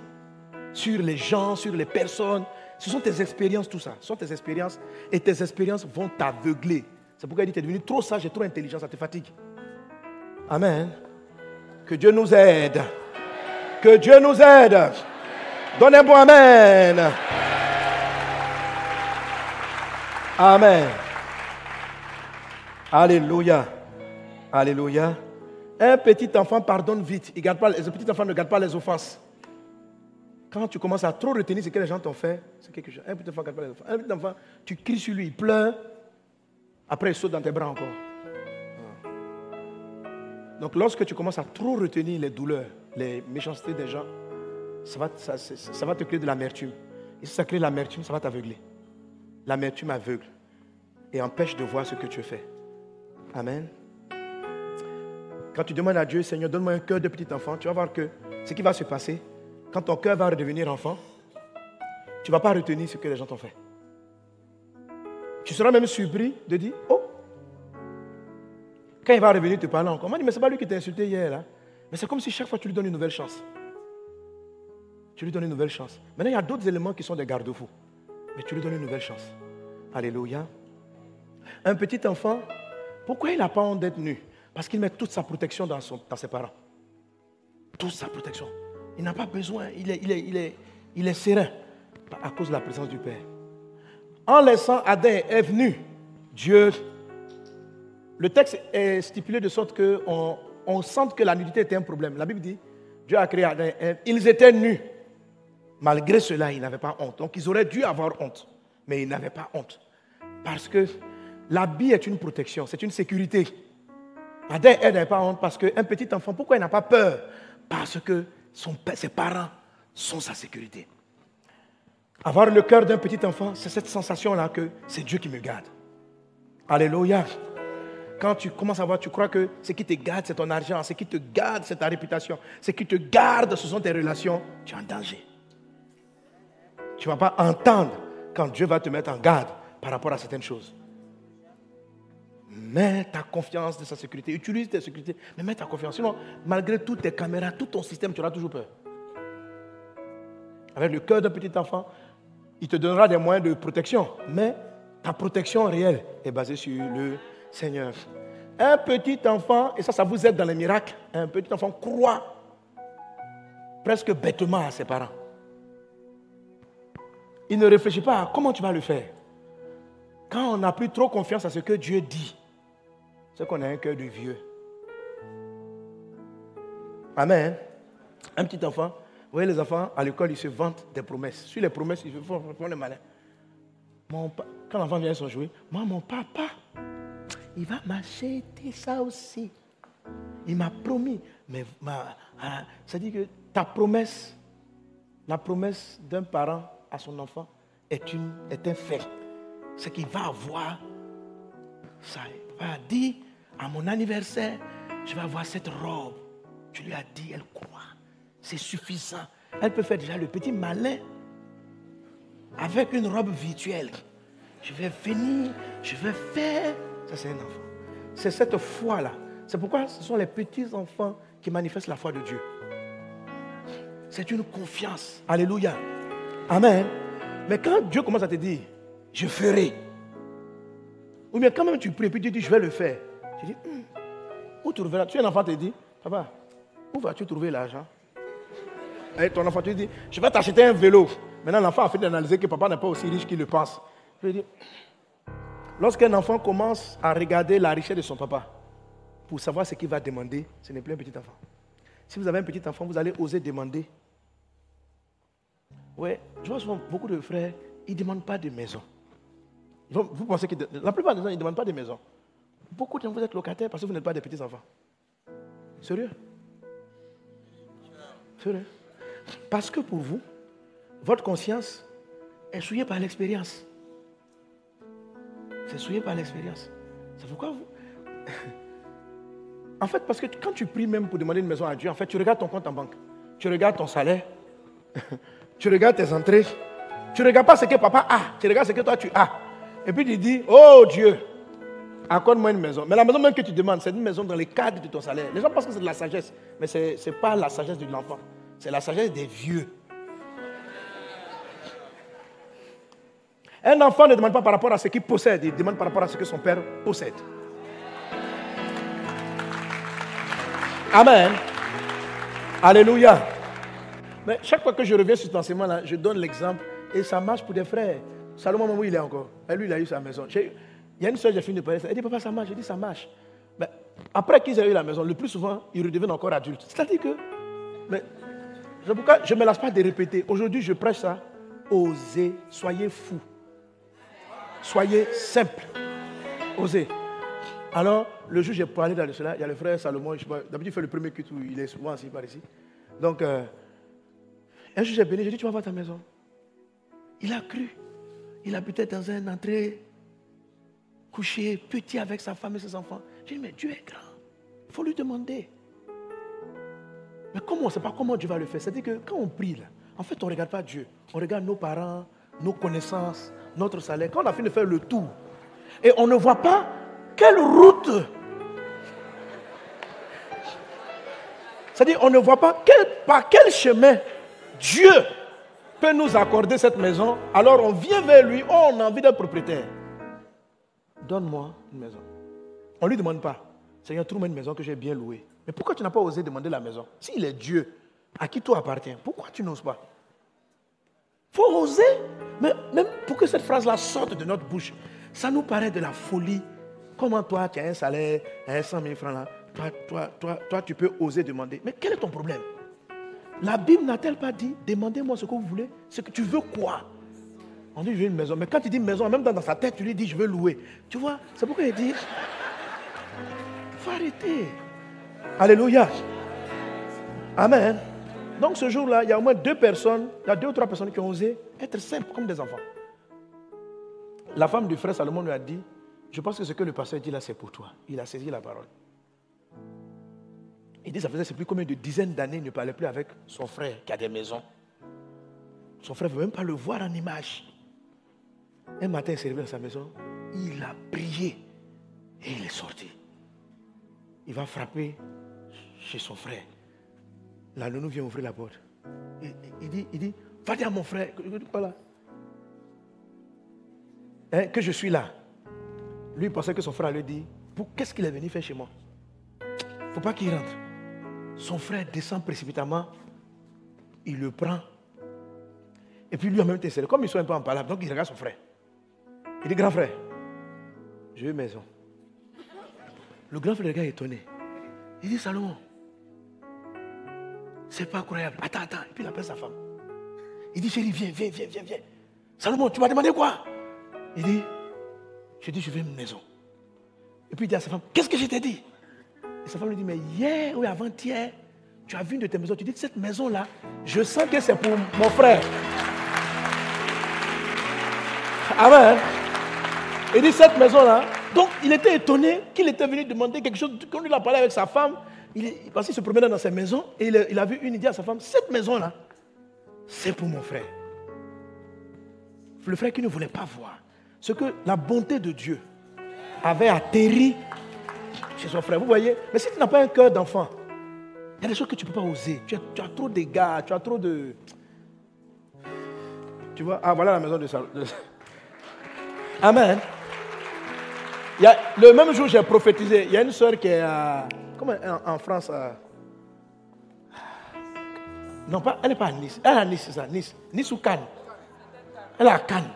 sur les gens, sur les personnes. Ce sont tes expériences, tout ça. Ce sont tes expériences. Et tes expériences vont t'aveugler. C'est pourquoi il dit tu es devenu trop sage et trop intelligent. Ça te fatigue. Amen. Que Dieu nous aide. Que Dieu nous aide. Donnez moi Amen. Amen. Alléluia. Alléluia. Un petit enfant pardonne vite. Il garde les petits enfants ne gardent pas les offenses. Quand tu commences à trop retenir ce que les gens t'ont fait, c'est quelque chose. Un petit enfant ne garde pas les offenses. Un petit enfant, tu cries sur lui, il pleure. Après, il saute dans tes bras encore. Ah. Donc, lorsque tu commences à trop retenir les douleurs, les méchancetés des gens, ça va, te créer de l'amertume. Et si ça crée l'amertume, ça va t'aveugler l'amertume aveugle et empêche de voir ce que tu fais. Amen. Quand tu demandes à Dieu, Seigneur, donne-moi un cœur de petit enfant, tu vas voir que ce qui va se passer, quand ton cœur va redevenir enfant, tu ne vas pas retenir ce que les gens t'ont fait. Tu seras même surpris de dire, oh, quand il va revenir te parler encore, on dit, mais ce n'est pas lui qui t'a insulté hier, là. Mais c'est comme si chaque fois tu lui donnes une nouvelle chance. Tu lui donnes une nouvelle chance. Maintenant, il y a d'autres éléments qui sont des garde-fous mais tu lui donnes une nouvelle chance. Alléluia. Un petit enfant, pourquoi il n'a pas honte d'être nu? Parce qu'il met toute sa protection dans, son, dans ses parents. Toute sa protection. Il n'a pas besoin, il est, serein à cause de la présence du Père. En laissant Adam est venu, Dieu, le texte est stipulé de sorte qu'on on sente que la nudité était un problème. La Bible dit, Dieu a créé Adam et Ève, ils étaient nus. Malgré cela, ils n'avaient pas honte. Donc ils auraient dû avoir honte, mais ils n'avaient pas honte. Parce que l'habit est une protection, c'est une sécurité. Adam elle n'avait pas honte parce qu'un petit enfant, pourquoi il n'a pas peur? Parce que son, ses parents sont sa sécurité. Avoir le cœur d'un petit enfant, c'est cette sensation-là que c'est Dieu qui me garde. Alléluia. Quand tu commences à voir, tu crois que ce qui te garde, c'est ton argent, ce qui te garde, c'est ta réputation, ce qui te garde, ce sont tes relations, tu es en danger. Tu ne vas pas entendre quand Dieu va te mettre en garde par rapport à certaines choses. Mets ta confiance de sa sécurité. Utilise ta sécurité, mais mets ta confiance. Sinon, malgré toutes tes caméras, tout ton système, tu auras toujours peur. Avec le cœur d'un petit enfant, il te donnera des moyens de protection, mais ta protection réelle est basée sur le Seigneur. Un petit enfant, et ça, ça vous aide dans les miracles, un petit enfant croit presque bêtement à ses parents. Il ne réfléchit pas à comment tu vas le faire. Quand on n'a plus trop confiance à ce que Dieu dit, c'est qu'on a un cœur de vieux. Amen. Un petit enfant, vous voyez les enfants à l'école, ils se vantent des promesses. Sur les promesses, ils font, font le malin. quand l'enfant vient s'en jouer, moi, mon papa, il va m'acheter ça aussi. Il m'a promis. Mais hein, ça dit que ta promesse, la promesse d'un parent à son enfant est, une, est un fait. C'est qu'il va avoir ça. Il va dire à mon anniversaire, je vais avoir cette robe. Tu lui as dit, elle croit. C'est suffisant. Elle peut faire déjà le petit malin avec une robe virtuelle. Je vais venir, je vais faire. Ça, c'est un enfant. C'est cette foi-là. C'est pourquoi ce sont les petits enfants qui manifestent la foi de Dieu. C'est une confiance. Alléluia. Amen. Mais quand Dieu commence à te dire, je ferai. Ou bien quand même tu pries, puis tu dis, je vais le faire. Tu dis, hmm, où Tu es un enfant, te dit, papa, où vas-tu trouver l'argent? Et ton enfant te dit, je vais t'acheter un vélo. Maintenant, l'enfant a fait d'analyser que papa n'est pas aussi riche qu'il le pense. Je dis, lorsqu'un enfant commence à regarder la richesse de son papa, pour savoir ce qu'il va demander, ce n'est plus un petit enfant. Si vous avez un petit enfant, vous allez oser demander. Oui, je vois souvent beaucoup de frères, ils ne demandent pas de maison. Vous pensez que la plupart des gens, ils ne demandent pas de maison. Beaucoup de vous êtes locataires parce que vous n'êtes pas des petits-enfants. Sérieux? Sérieux? Parce que pour vous, votre conscience est souillée par l'expérience. C'est souillé par l'expérience. C'est pourquoi vous... en fait, parce que quand tu pries même pour demander une maison à Dieu, en fait, tu regardes ton compte en banque. Tu regardes ton salaire. tu regardes tes entrées. Tu ne regardes pas ce que papa a. Tu regardes ce que toi tu as. Et puis tu dis, oh Dieu, accorde-moi une maison. Mais la maison même que tu demandes, c'est une maison dans les cadres de ton salaire. Les gens pensent que c'est de la sagesse, mais ce n'est pas la sagesse de l'enfant. C'est la sagesse des vieux. Un enfant ne demande pas par rapport à ce qu'il possède, il demande par rapport à ce que son père possède. Amen. Alléluia. Mais chaque fois que je reviens sur cet enseignement-là, je donne l'exemple et ça marche pour des frères. Salomon, où il est encore Lui, il a eu sa maison. Il y a une soeur, j'ai fini de parler. Elle dit, papa, ça marche. Je dis, ça marche. Mais après qu'ils aient eu la maison, le plus souvent, ils redeviennent encore adultes. C'est-à-dire que, mais, pourquoi je ne me lasse pas de répéter. Aujourd'hui, je prêche ça. Osez, soyez fous. Soyez simple. Osez. Alors, le jour j'ai parlé de cela, il y a le frère Salomon. D'habitude, il fait le premier culte où il est souvent assis par ici. Donc, euh, un jour, j'ai béni, j'ai dit, tu vas voir ta maison. Il a cru. Il habitait dans un entrée couché, petit avec sa femme et ses enfants. J'ai dit, mais Dieu est grand. Il faut lui demander. Mais comment, sait pas comment Dieu va le faire. C'est-à-dire que quand on prie, là, en fait, on ne regarde pas Dieu. On regarde nos parents, nos connaissances, notre salaire. Quand on a fini de faire le tour, et on ne voit pas quelle route. C'est-à-dire, on ne voit pas par quel chemin Dieu peut nous accorder cette maison. Alors on vient vers lui, on a envie d'être propriétaire donne-moi une maison. On ne lui demande pas, Seigneur, trouve-moi une maison que j'ai bien louée. Mais pourquoi tu n'as pas osé demander la maison? S'il est Dieu, à qui toi appartient, pourquoi tu n'oses pas? Faut oser. Mais même pour que cette phrase-là sorte de notre bouche, ça nous paraît de la folie. Comment toi, tu as un salaire à 100 000 francs là, toi, toi, toi, toi, tu peux oser demander. Mais quel est ton problème? La Bible n'a-t-elle pas dit, demandez-moi ce que vous voulez Ce que tu veux quoi? On dit, je veux une maison. Mais quand tu dis maison, même dans sa tête, tu lui dis, je veux louer. Tu vois, c'est pourquoi il dit, il faut arrêter. Alléluia. Amen. Donc ce jour-là, il y a au moins deux personnes, il y a deux ou trois personnes qui ont osé être simples comme des enfants. La femme du frère Salomon lui a dit, Je pense que ce que le pasteur dit là, c'est pour toi. Il a saisi la parole. Il dit, ça faisait plus combien de dizaines d'années, il ne parlait plus avec son frère qui a des maisons. Son frère ne veut même pas le voir en image. Un matin, il s'est réveillé dans sa maison, il a prié et il est sorti. Il va frapper chez son frère. La nounou vient ouvrir la porte. Il, dit, il dit, va dire à mon frère, hein, que je suis là. Lui, il pensait que son frère lui dit, qu'est-ce qu'il est venu faire chez moi? Il ne faut pas qu'il rentre. Son frère descend précipitamment, il le prend. Et puis lui en même temps, comme ils sont un peu en palabre, donc il regarde son frère. Il dit, grand frère, j'ai une maison. Le grand frère, est étonné. Il dit, Salomon, c'est pas incroyable. Attends, attends. Et puis il appelle sa femme. Il dit, chérie, viens, viens, viens, viens, viens. Salomon, tu m'as demandé quoi? Il dit, je dis, je veux une maison. Et puis il dit à sa femme, qu'est-ce que je t'ai dit? Et sa femme lui dit, mais hier ou avant-hier, tu as vu une de tes maisons. Tu dis, cette maison-là, je sens que c'est pour mon frère. Amen. Il dit, cette maison-là. Donc, il était étonné qu'il était venu demander quelque chose. Quand il a parlé avec sa femme, il, parce qu'il se promenait dans sa maison et il, a vu une idée à sa femme, cette maison-là, c'est pour mon frère. Le frère qui ne voulait pas voir ce que la bonté de Dieu avait atterri chez son frère. Vous voyez Mais si tu n'as pas un cœur d'enfant, il y a des choses que tu ne peux pas oser. Tu as, trop d'égards, tu as trop de... Tu vois Ah, voilà la maison de Salomon. Amen. Le même jour, j'ai prophétisé. Il y a une soeur qui est à comme en, France. Euh, non, pas, elle n'est pas à Nice. Elle est à Nice, c'est ça. Nice. Nice ou Cannes? Elle est à Cannes.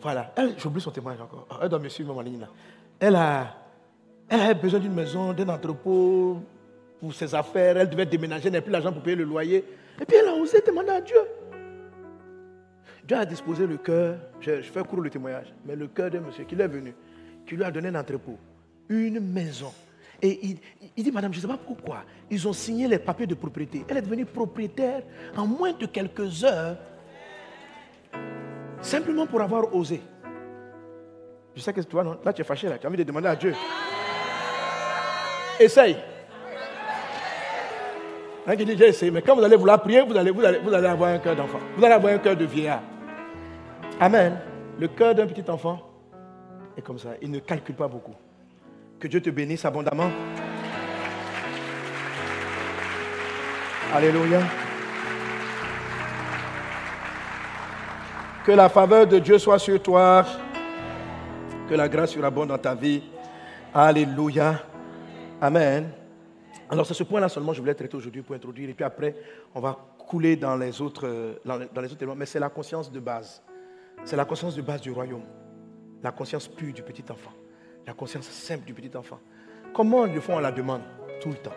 Voilà. J'oublie son témoignage encore. Elle doit me suivre, ma ligne Elle a, besoin d'une maison, d'un entrepôt pour ses affaires. Elle devait déménager, elle n'a plus l'argent pour payer le loyer. Et puis elle a osé demander à Dieu. Dieu a disposé le cœur, je, je fais court le témoignage, mais le cœur de monsieur qui est venu, qui lui a donné un entrepôt, une maison, et il, dit, madame, je ne sais pas pourquoi, ils ont signé les papiers de propriété. Elle est devenue propriétaire en moins de quelques heures, simplement pour avoir osé. Je sais que toi, non, là tu es fâché, là, tu as envie de demander à Dieu. Essaye. Hein, dit, j'ai essayé, mais quand vous allez vouloir prier, vous allez, vous allez, vous allez avoir un cœur d'enfant. Vous allez avoir un cœur de vieillard. Amen. Le cœur d'un petit enfant est comme ça. Il ne calcule pas beaucoup. Que Dieu te bénisse abondamment. Alléluia. Que la faveur de Dieu soit sur toi. Que la grâce surabonde dans ta vie. Alléluia. Amen. Alors, c'est ce point-là seulement je voulais traiter aujourd'hui pour introduire. Et puis après, on va couler dans les autres, dans les autres éléments. Mais c'est la conscience de base. C'est la conscience de base du royaume. La conscience pure du petit enfant la conscience simple du petit enfant. Comment le font à la demande? Tout le temps.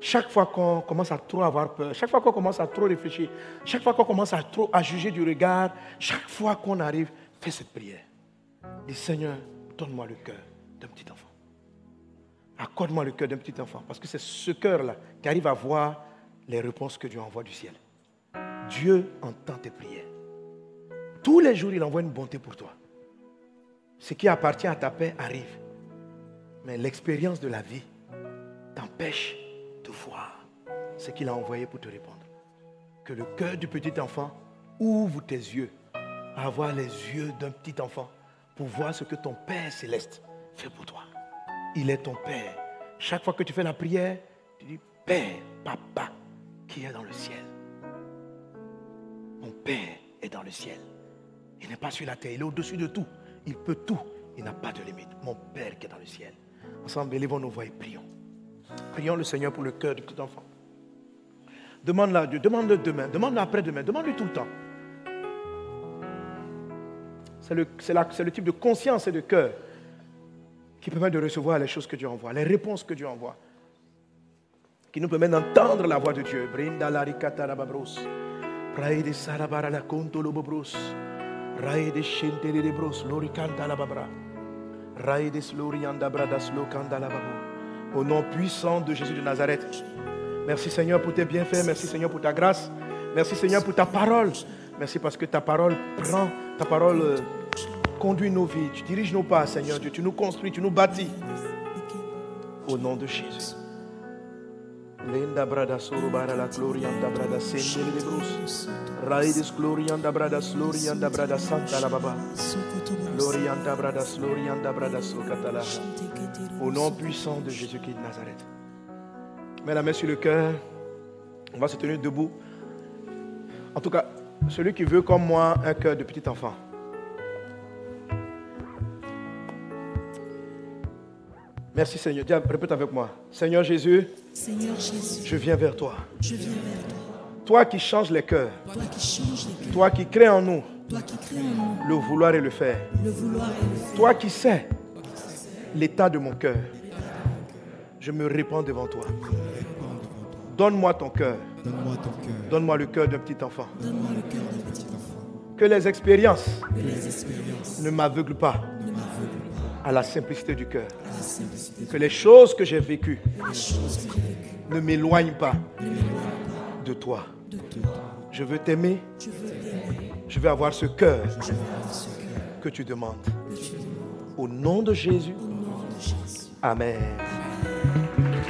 Chaque fois qu'on commence à trop avoir peur, chaque fois qu'on commence à trop réfléchir, chaque fois qu'on commence à trop à juger du regard, chaque fois qu'on arrive, fais cette prière. Dis Seigneur, donne-moi le cœur d'un petit enfant. Accorde-moi le cœur d'un petit enfant. Parce que c'est ce cœur-là qui arrive à voir les réponses que Dieu envoie du ciel. Dieu entend tes prières. Tous les jours, il envoie une bonté pour toi. Ce qui appartient à ta paix arrive. Mais l'expérience de la vie t'empêche de voir ce qu'il a envoyé pour te répondre. Que le cœur du petit enfant ouvre tes yeux avoir les yeux d'un petit enfant pour voir ce que ton Père céleste fait pour toi. Il est ton Père. Chaque fois que tu fais la prière, tu dis Père, Papa, qui est dans le ciel. Mon Père est dans le ciel. Il n'est pas sur la terre, il est au-dessus de tout. Il peut tout. Il n'a pas de limite. Mon Père qui est dans le ciel. Ensemble, élevons nos voix et prions. Prions le Seigneur pour le cœur de tout enfant. Demande-le à Dieu. Demande-le demain. Demande-le après-demain. Demande-lui tout le temps. C'est le, le, type de conscience et de cœur qui permet de recevoir les choses que Dieu envoie, les réponses que Dieu envoie, qui nous permet d'entendre la voix de Dieu. De bros, lori la babra. La babu. Au nom puissant de Jésus de Nazareth. Merci Seigneur pour tes bienfaits. Merci Seigneur pour ta grâce. Merci Seigneur pour ta parole. Merci parce que ta parole prend, ta parole euh, conduis nos vies, tu diriges nos pas, Seigneur Dieu. Tu nous construis, tu nous bâtis. Au nom de Jésus. Linda brada sorubara la glorianda brada sendele de brus. Raidis glorianda brada slorianda brada santa la baba. Glorianda brada slorianda brada sokatala. Au nom puissant de Jésus-Christ de Nazareth. Mets la main sur le cœur. On va se tenir debout. En tout cas, celui qui veut comme moi un cœur de petit enfant. Merci Seigneur. Dis, répète avec moi. Seigneur Jésus, Seigneur Jésus, je viens vers toi. je viens vers toi. Toi qui changes les cœurs. Toi qui changes les cœurs, Toi qui crées en nous toi qui crées en nous le vouloir et le faire. le vouloir et le faire. Toi qui sais l'état de mon cœur. Je me répands devant toi. Donne-moi ton cœur. Donne-moi ton cœur. Donne-moi le cœur d'un petit enfant. Donne-moi le cœur d'un petit enfant. Que les expériences que les expériences ne m'aveuglent pas ne m'aveuglent pas à la simplicité du cœur. Que les choses que j'ai vécues ne m'éloignent pas de toi. Je veux t'aimer. Je veux avoir ce cœur que tu demandes. Au nom de Jésus. Amen.